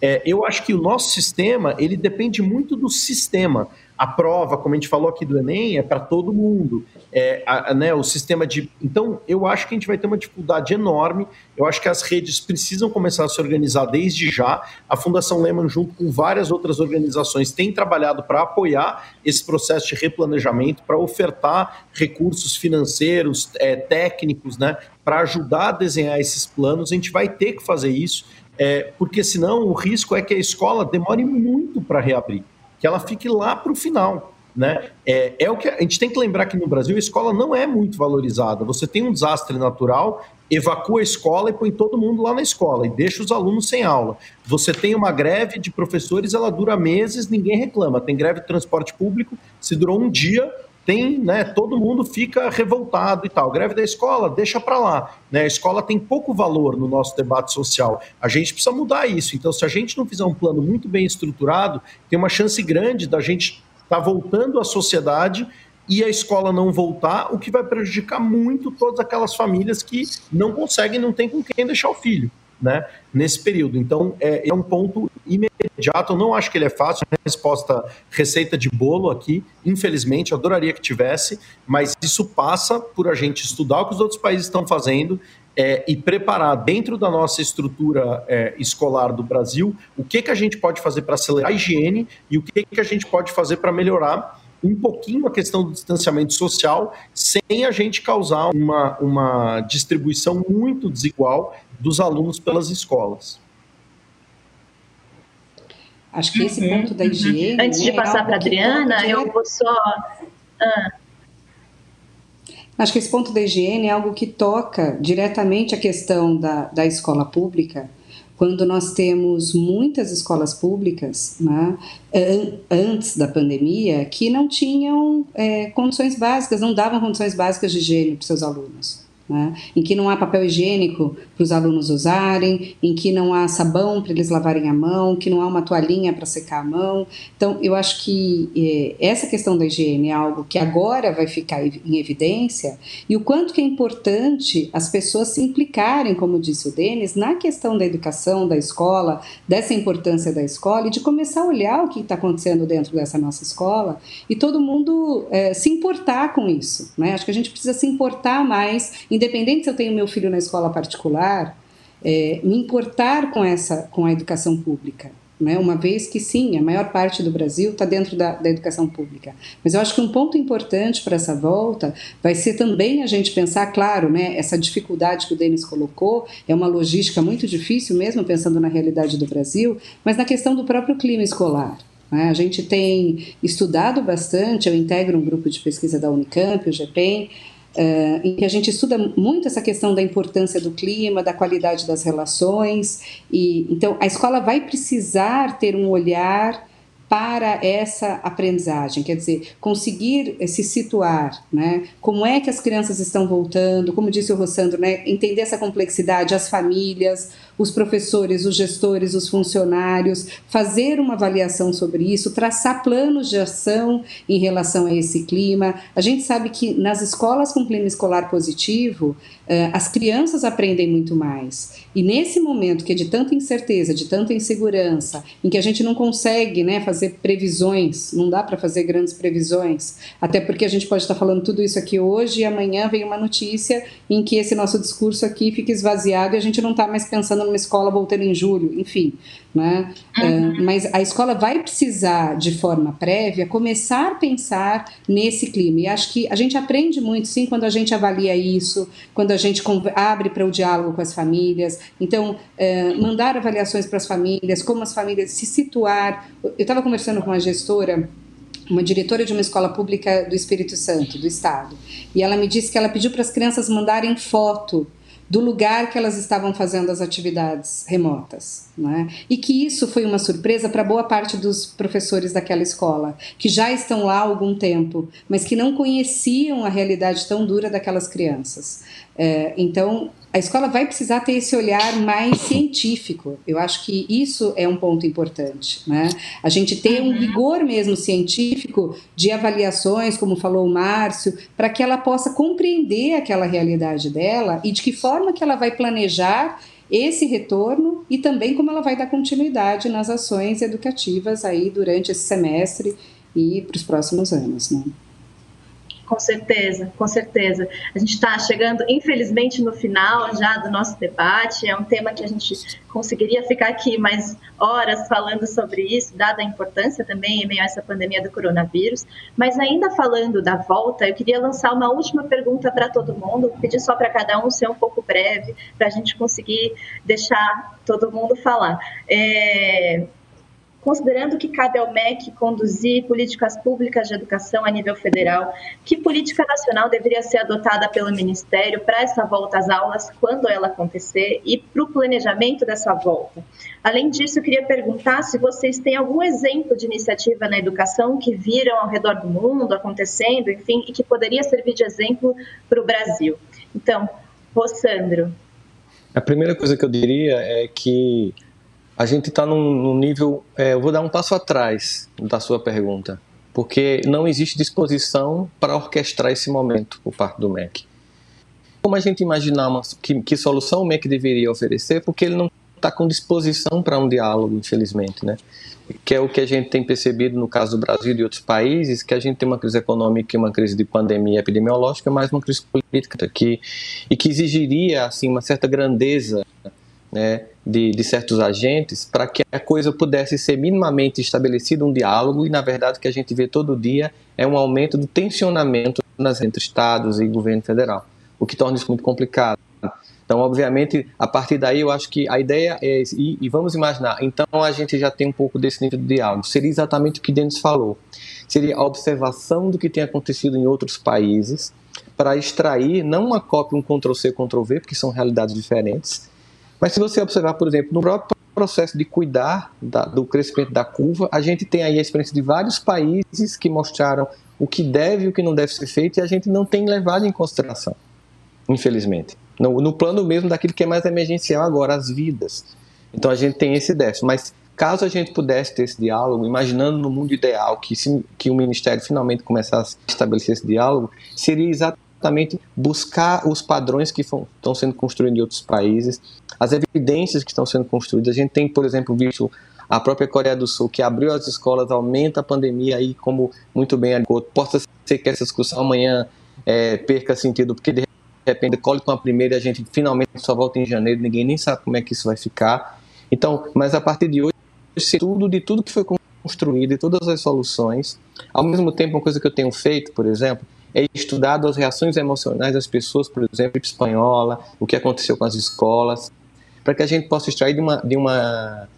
[SPEAKER 5] É, eu acho que o nosso sistema ele depende muito do sistema. A prova, como a gente falou aqui do Enem, é para todo mundo. É, a, né, o sistema de. Então, eu acho que a gente vai ter uma dificuldade enorme. Eu acho que as redes precisam começar a se organizar desde já. A Fundação Lehman, junto com várias outras organizações, tem trabalhado para apoiar esse processo de replanejamento, para ofertar recursos financeiros, é, técnicos, né, para ajudar a desenhar esses planos. A gente vai ter que fazer isso, é, porque senão o risco é que a escola demore muito para reabrir que ela fique lá para o final. Né? É, é o que a gente tem que lembrar que no Brasil a escola não é muito valorizada. Você tem um desastre natural, evacua a escola e põe todo mundo lá na escola e deixa os alunos sem aula. Você tem uma greve de professores, ela dura meses, ninguém reclama. Tem greve de transporte público, se durou um dia, tem, né, todo mundo fica revoltado e tal. Greve da escola, deixa para lá. Né? A escola tem pouco valor no nosso debate social. A gente precisa mudar isso. Então, se a gente não fizer um plano muito bem estruturado, tem uma chance grande da gente estar tá voltando à sociedade e a escola não voltar, o que vai prejudicar muito todas aquelas famílias que não conseguem, não tem com quem deixar o filho. né, nesse período. Então, é, é um ponto imediato. Eu não acho que ele é fácil. A resposta receita de bolo aqui, infelizmente, adoraria que tivesse, mas isso passa por a gente estudar o que os outros países estão fazendo é, e preparar dentro da nossa estrutura é, escolar do Brasil o que, que a gente pode fazer para acelerar a higiene e o que, que a gente pode fazer para melhorar um pouquinho a questão do distanciamento social sem a gente causar uma, uma distribuição muito desigual dos alunos pelas escolas.
[SPEAKER 3] Acho que esse ponto da uhum. higiene.
[SPEAKER 1] Antes de né, passar para a Adriana, eu vou só. Ah.
[SPEAKER 3] Acho que esse ponto da higiene é algo que toca diretamente a questão da, da escola pública, quando nós temos muitas escolas públicas, né, antes da pandemia, que não tinham é, condições básicas, não davam condições básicas de higiene para seus alunos né? em que não há papel higiênico para os alunos usarem, em que não há sabão para eles lavarem a mão, que não há uma toalhinha para secar a mão. Então, eu acho que é, essa questão da higiene é algo que agora vai ficar em evidência e o quanto que é importante as pessoas se implicarem, como disse o Denis, na questão da educação, da escola, dessa importância da escola e de começar a olhar o que está acontecendo dentro dessa nossa escola e todo mundo é, se importar com isso. Né? Acho que a gente precisa se importar mais em independente se eu tenho meu filho na escola particular, é, me importar com essa, com a educação pública. Né? Uma vez que sim, a maior parte do Brasil está dentro da, da, educação pública. Mas eu acho que um ponto importante para essa volta vai ser também a gente pensar, claro, né, essa dificuldade que o Denis colocou, é uma logística muito difícil, mesmo pensando na realidade do Brasil, mas na questão do próprio clima escolar. Né? A gente tem estudado bastante, eu integro um grupo de pesquisa da Unicamp, o GPEM, Uh, em que a gente estuda muito essa questão da importância do clima, da qualidade das relações, e então a escola vai precisar ter um olhar para essa aprendizagem, quer dizer, conseguir eh, se situar, né? Como é que as crianças estão voltando, como disse o Rossandro, né? Entender essa complexidade, as famílias, os professores, os gestores, os funcionários, fazer uma avaliação sobre isso, traçar planos de ação em relação a esse clima. A gente sabe que nas escolas com clima escolar positivo, eh, as crianças aprendem muito mais. E nesse momento que é de tanta incerteza, de tanta insegurança, em que a gente não consegue né, fazer previsões, não dá para fazer grandes previsões, até porque a gente pode estar falando tudo isso aqui hoje e amanhã vem uma notícia em que esse nosso discurso aqui fica esvaziado e a gente não está mais pensando numa escola voltando em julho, enfim. Né? Uhum. Uh, mas a escola vai precisar, de forma prévia, começar a pensar nesse clima. E acho que a gente aprende muito, sim, quando a gente avalia isso, quando a gente abre para o diálogo com as famílias. Então, uh, mandar avaliações para as famílias, como as famílias se situar. Eu estava conversando com uma gestora uma diretora de uma escola pública do Espírito Santo, do estado, e ela me disse que ela pediu para as crianças mandarem foto do lugar que elas estavam fazendo as atividades remotas. Né? E que isso foi uma surpresa para boa parte dos professores daquela escola, que já estão lá há algum tempo, mas que não conheciam a realidade tão dura daquelas crianças. É, então, a escola vai precisar ter esse olhar mais científico. Eu acho que isso é um ponto importante. Né? A gente ter um uhum. rigor mesmo científico de avaliações, como falou o Márcio, para que ela possa compreender aquela realidade dela e de que forma que ela vai planejar esse retorno e também como ela vai dar continuidade nas ações educativas aí durante esse semestre e para os próximos anos. Né?
[SPEAKER 1] Com certeza, com certeza. A gente está chegando, infelizmente, no final já do nosso debate. É um tema que a gente conseguiria ficar aqui mais horas falando sobre isso, dada a importância também em meio a essa pandemia do coronavírus. Mas ainda falando da volta, eu queria lançar uma última pergunta para todo mundo, pedir só para cada um ser um pouco breve, para a gente conseguir deixar todo mundo falar. É, considerando que cabe ao MEC conduzir políticas públicas de educação a nível federal, que política nacional deveria ser adotada pelo Ministério para essa volta às aulas, quando ela acontecer, e para o planejamento dessa volta? Além disso, eu queria perguntar se vocês têm algum exemplo de iniciativa na educação que viram ao redor do mundo acontecendo, enfim, e que poderia servir de exemplo para o Brasil. Então, Rossandro.
[SPEAKER 2] A primeira coisa que eu diria é que a gente está num, num, nível. É, eu vou dar um passo atrás da sua pergunta, porque não existe disposição para orquestrar esse momento por parte do MEC. como a gente imaginar uma, que, que solução o MEC deveria oferecer, porque ele não está com disposição para um diálogo, infelizmente, né? Que é o que a gente tem percebido no caso do Brasil e de outros países, que a gente tem uma crise econômica uma crise de pandemia epidemiológica, mais uma crise política aqui, e que exigiria assim uma certa grandeza né, de, de, certos agentes para que a coisa pudesse ser minimamente estabelecido um diálogo e na verdade o que a gente vê todo dia é um aumento do tensionamento nas entre estados e governo federal, o que torna isso muito complicado. Então, obviamente, a partir daí eu acho que a ideia é e, e vamos imaginar, então a gente já tem um pouco desse nível de diálogo. Seria exatamente o que Denis falou. Seria a observação do que tem acontecido em outros países para extrair não uma cópia, um Ctrl-C, Ctrl-V, porque são realidades diferentes, mas se você observar, por exemplo, no próprio processo de cuidar da, do crescimento da curva, a gente tem aí a experiência de vários países que mostraram o que deve e o que não deve ser feito e a gente não tem levado em consideração, infelizmente. No, no plano mesmo daquilo que é mais emergencial agora, as vidas. Então a gente tem esse déficit. Mas caso a gente pudesse ter esse diálogo, imaginando no mundo ideal que, se, que o Ministério finalmente começasse a estabelecer esse diálogo, seria exatamente buscar os padrões que estão sendo construídos em outros países, as evidências que estão sendo construídas. A gente tem, por exemplo, visto a própria Coreia do Sul, que abriu as escolas, aumenta a pandemia aí, como muito bem agora. Possa ser que essa discussão amanhã é, perca sentido, porque de repente colhe com a primeira e a gente finalmente só volta em janeiro, ninguém nem sabe como é que isso vai ficar. Então, mas a partir de hoje, tudo de tudo que foi construído e todas as soluções, ao mesmo tempo, uma coisa que eu tenho feito, por exemplo, é estudado as reações emocionais das pessoas, por exemplo, espanhola, o que aconteceu com as escolas, para que a gente possa extrair de uma, de uma,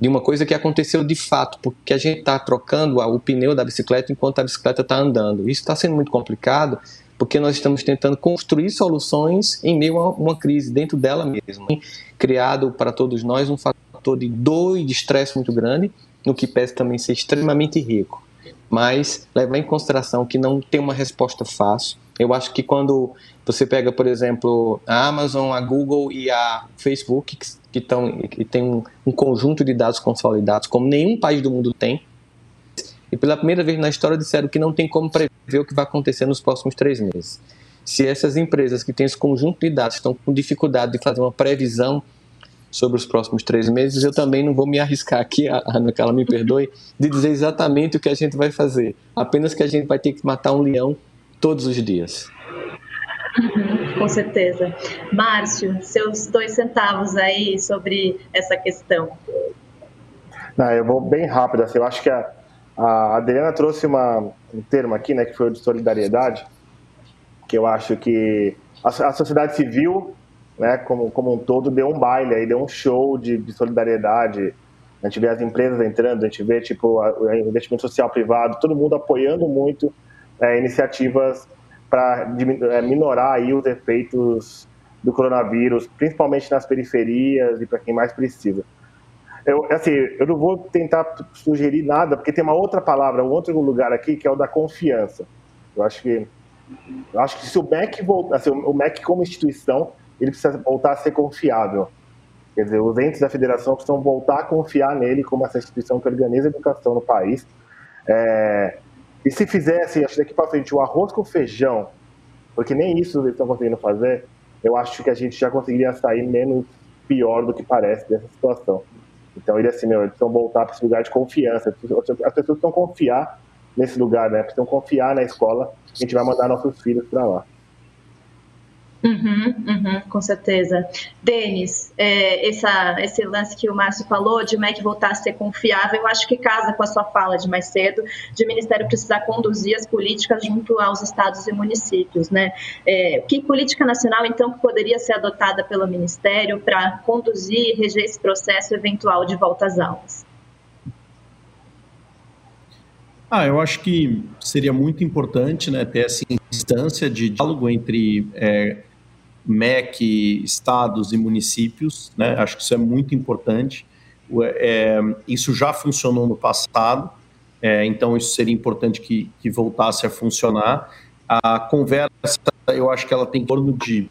[SPEAKER 2] de uma coisa que aconteceu de fato, porque a gente está trocando o pneu da bicicleta enquanto a bicicleta está andando. Isso está sendo muito complicado, porque nós estamos tentando construir soluções em meio a uma crise dentro dela mesma, criado para todos nós um fator de dor e de estresse muito grande, no que pese também ser extremamente rico mas levar em consideração que não tem uma resposta fácil. Eu acho que quando você pega, por exemplo, a Amazon, a Google e a Facebook, que, que, tão, que tem um, um conjunto de dados consolidados, como nenhum país do mundo tem, e pela primeira vez na história disseram que não tem como prever o que vai acontecer nos próximos três meses. Se essas empresas que têm esse conjunto de dados estão com dificuldade de fazer uma previsão sobre os próximos três meses, eu também não vou me arriscar aqui, Ana, que ela me perdoe, de dizer exatamente o que a gente vai fazer. Apenas que a gente vai ter que matar um leão todos os dias.
[SPEAKER 1] Uhum, com certeza. Márcio, seus dois centavos aí sobre essa questão.
[SPEAKER 4] Não, eu vou bem rápido. Assim, eu acho que a, a Adriana trouxe uma, um termo aqui, né, que foi o de solidariedade, que eu acho que a, a sociedade civil né, como, como um todo, deu um baile aí, deu um show de, de solidariedade. A gente vê as empresas entrando, a gente vê tipo o investimento social privado, todo mundo apoiando muito é, iniciativas para é, minorar aí os efeitos do coronavírus, principalmente nas periferias e para quem mais precisa. Eu, assim, eu não vou tentar sugerir nada, porque tem uma outra palavra, um outro lugar aqui que é o da confiança. Eu acho que, eu acho que se o MEC voltar, assim, o MEC como instituição ele precisa voltar a ser confiável. Quer dizer, os entes da federação precisam voltar a confiar nele como essa instituição que organiza a educação no país. É, e se fizesse, acho daqui para frente, o arroz com feijão, porque nem isso eles estão conseguindo fazer, eu acho que a gente já conseguiria sair menos pior do que parece dessa situação. Então, ele assim, meu, eles precisam voltar para esse lugar de confiança. As pessoas precisam confiar nesse lugar, né? Precisam confiar na escola. A gente vai mandar nossos filhos para lá.
[SPEAKER 1] Uhum, uhum, com certeza. Denis, é, essa, esse lance que o Márcio falou de o MEC voltar a ser confiável, eu acho que casa com a sua fala de mais cedo, de o Ministério precisar conduzir as políticas junto aos estados e municípios. Né? É, que política nacional, então, poderia ser adotada pelo Ministério para conduzir e reger esse processo eventual de volta às aulas?
[SPEAKER 5] Ah, eu acho que seria muito importante né, ter essa instância de diálogo entre é, MEC, estados e municípios, né? Acho que isso é muito importante. É, isso já funcionou no passado, é, então isso seria importante que, que voltasse a funcionar. A conversa, eu acho que ela tem em torno de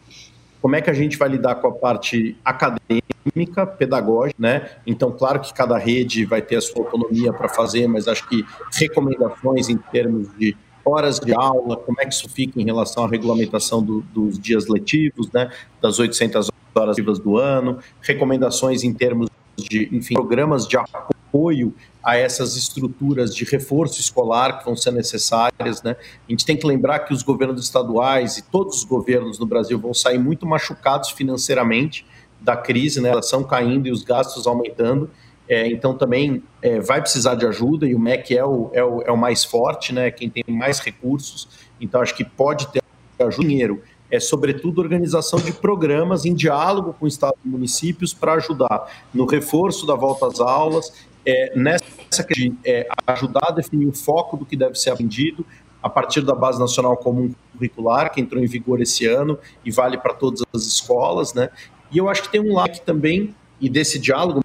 [SPEAKER 5] como é que a gente vai lidar com a parte acadêmica, pedagógica, né? Então, claro que cada rede vai ter a sua autonomia para fazer, mas acho que recomendações em termos de horas de aula, como é que isso fica em relação à regulamentação do, dos dias letivos, né, das 800 horas letivas do ano, recomendações em termos de, enfim, programas de apoio a essas estruturas de reforço escolar que vão ser necessárias, né? A gente tem que lembrar que os governos estaduais e todos os governos no Brasil vão sair muito machucados financeiramente da crise, né? Elas estão caindo e os gastos aumentando. É, então também é, vai precisar de ajuda e o MEC é o, é o, é o mais forte, né? Quem tem mais recursos. Então acho que pode ter ajuda, dinheiro é sobretudo organização de programas em diálogo com o Estado e municípios para ajudar no reforço da volta às aulas, é, nessa de é, ajudar a definir o foco do que deve ser aprendido a partir da Base Nacional Comum Curricular, que entrou em vigor esse ano e vale para todas as escolas, né? E eu acho que tem um lado também, e desse diálogo,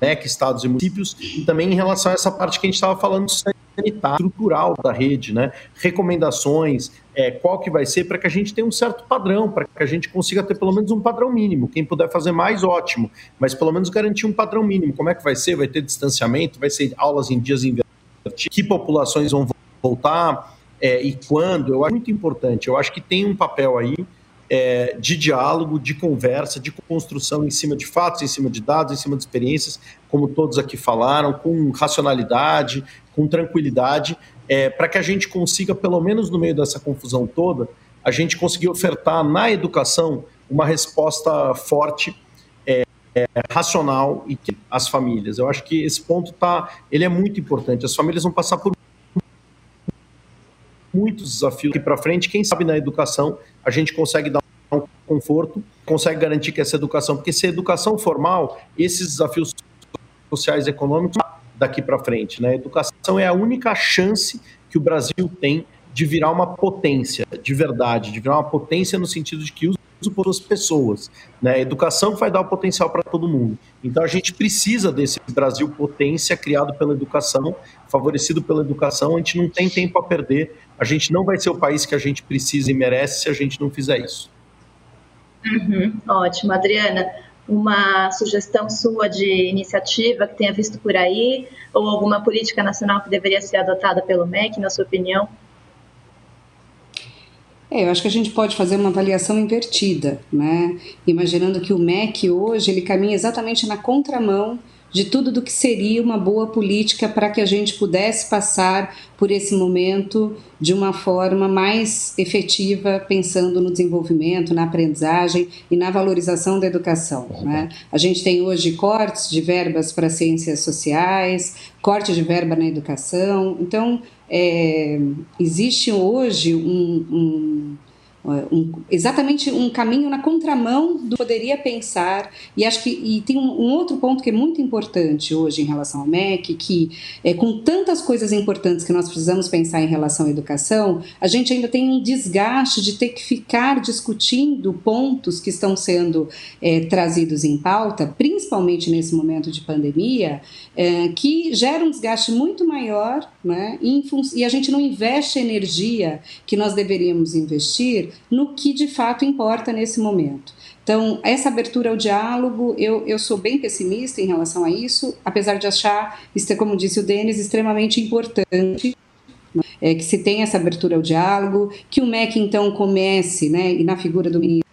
[SPEAKER 5] MEC, né, estados e municípios, e também em relação a essa parte que a gente estava falando sanitária, estrutural da rede, né? Recomendações, é, qual que vai ser para que a gente tenha um certo padrão, para que a gente consiga ter pelo menos um padrão mínimo. Quem puder fazer mais, ótimo, mas pelo menos garantir um padrão mínimo. Como é que vai ser? Vai ter distanciamento? Vai ser aulas em dias invertidos? Que populações vão voltar? É, e quando? Eu acho muito importante. Eu acho que tem um papel aí é, de diálogo, de conversa, de construção em cima de fatos, em cima de dados, em cima de experiências, como todos aqui falaram, com racionalidade, com tranquilidade, é, para que a gente consiga, pelo menos no meio dessa confusão toda, a gente conseguir ofertar na educação uma resposta forte, é, é, racional e que as famílias. Eu acho que esse ponto tá, ele é muito importante. As famílias vão passar por muitos desafios aqui para frente. Quem sabe na educação a gente consegue dar um conforto, consegue garantir que essa educação, porque se a educação formal, esses desafios sociais e econômicos daqui para frente, né? A educação é a única chance que o Brasil tem de virar uma potência, de verdade, de virar uma potência no sentido de que usa por as pessoas, né? A educação vai dar o potencial para todo mundo. Então a gente precisa desse Brasil potência criado pela educação, favorecido pela educação. A gente não tem tempo a perder a gente não vai ser o país que a gente precisa e merece se a gente não fizer isso.
[SPEAKER 1] Uhum, ótimo, Adriana. Uma sugestão sua de iniciativa que tenha visto por aí, ou alguma política nacional que deveria ser adotada pelo MEC, na sua opinião?
[SPEAKER 3] É, eu acho que a gente pode fazer uma avaliação invertida, né? Imaginando que o MEC hoje ele caminha exatamente na contramão de tudo do que seria uma boa política para que a gente pudesse passar por esse momento de uma forma mais efetiva, pensando no desenvolvimento, na aprendizagem e na valorização da educação. Né? A gente tem hoje cortes de verbas para ciências sociais, corte de verba na educação. Então, é, existe hoje um, um um, exatamente um caminho na contramão do que poderia pensar. E acho que e tem um, um, outro ponto que é muito importante hoje em relação ao MEC, que é, com tantas coisas importantes que nós precisamos pensar em relação à educação, a gente ainda tem um desgaste de ter que ficar discutindo pontos que estão sendo é, trazidos em pauta, principalmente nesse momento de pandemia, é, que gera um desgaste muito maior, né, e a gente não investe a energia que nós deveríamos investir no que de fato importa nesse momento. Então, essa abertura ao diálogo, eu, eu sou bem pessimista em relação a isso, apesar de achar, como disse o Denis, extremamente importante é, que se tenha essa abertura ao diálogo, que o MEC então comece, né, e na figura do ministro,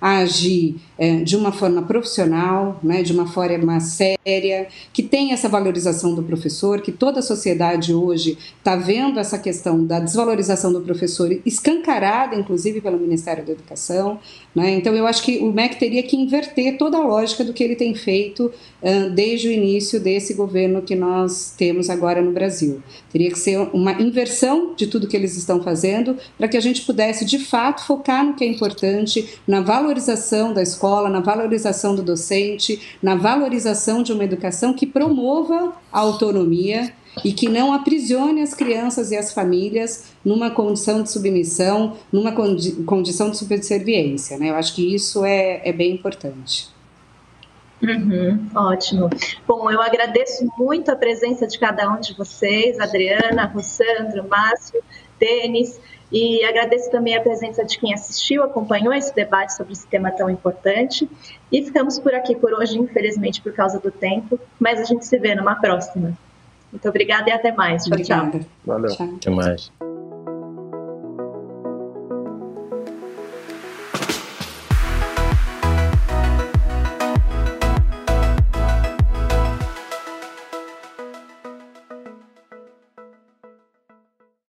[SPEAKER 3] a agir é, de uma forma profissional, né, de uma forma séria, que tenha essa valorização do professor, que toda a sociedade hoje está vendo essa questão da desvalorização do professor escancarada, inclusive pelo Ministério da Educação. Né? Então, eu acho que o MEC teria que inverter toda a lógica do que ele tem feito uh, desde o início desse governo que nós temos agora no Brasil. Teria que ser uma inversão de tudo que eles estão fazendo para que a gente pudesse, de fato, focar no que é importante, na valorização da escola, na valorização do docente, na valorização de uma educação que promova a autonomia e que não aprisione as crianças e as famílias numa condição de submissão, numa condi condição de subserviência. Né? Eu acho que isso é, é bem importante.
[SPEAKER 1] Uhum, ótimo. Bom, eu agradeço muito a presença de cada um de vocês, Adriana, Rossandro, Márcio, Denis, e agradeço também a presença de quem assistiu, acompanhou esse debate sobre esse tema tão importante. E ficamos por aqui por hoje, infelizmente, por causa do tempo, mas a gente se vê numa próxima. Muito obrigada e até mais. Tchau,
[SPEAKER 3] obrigada.
[SPEAKER 1] tchau.
[SPEAKER 4] Valeu.
[SPEAKER 2] Até mais.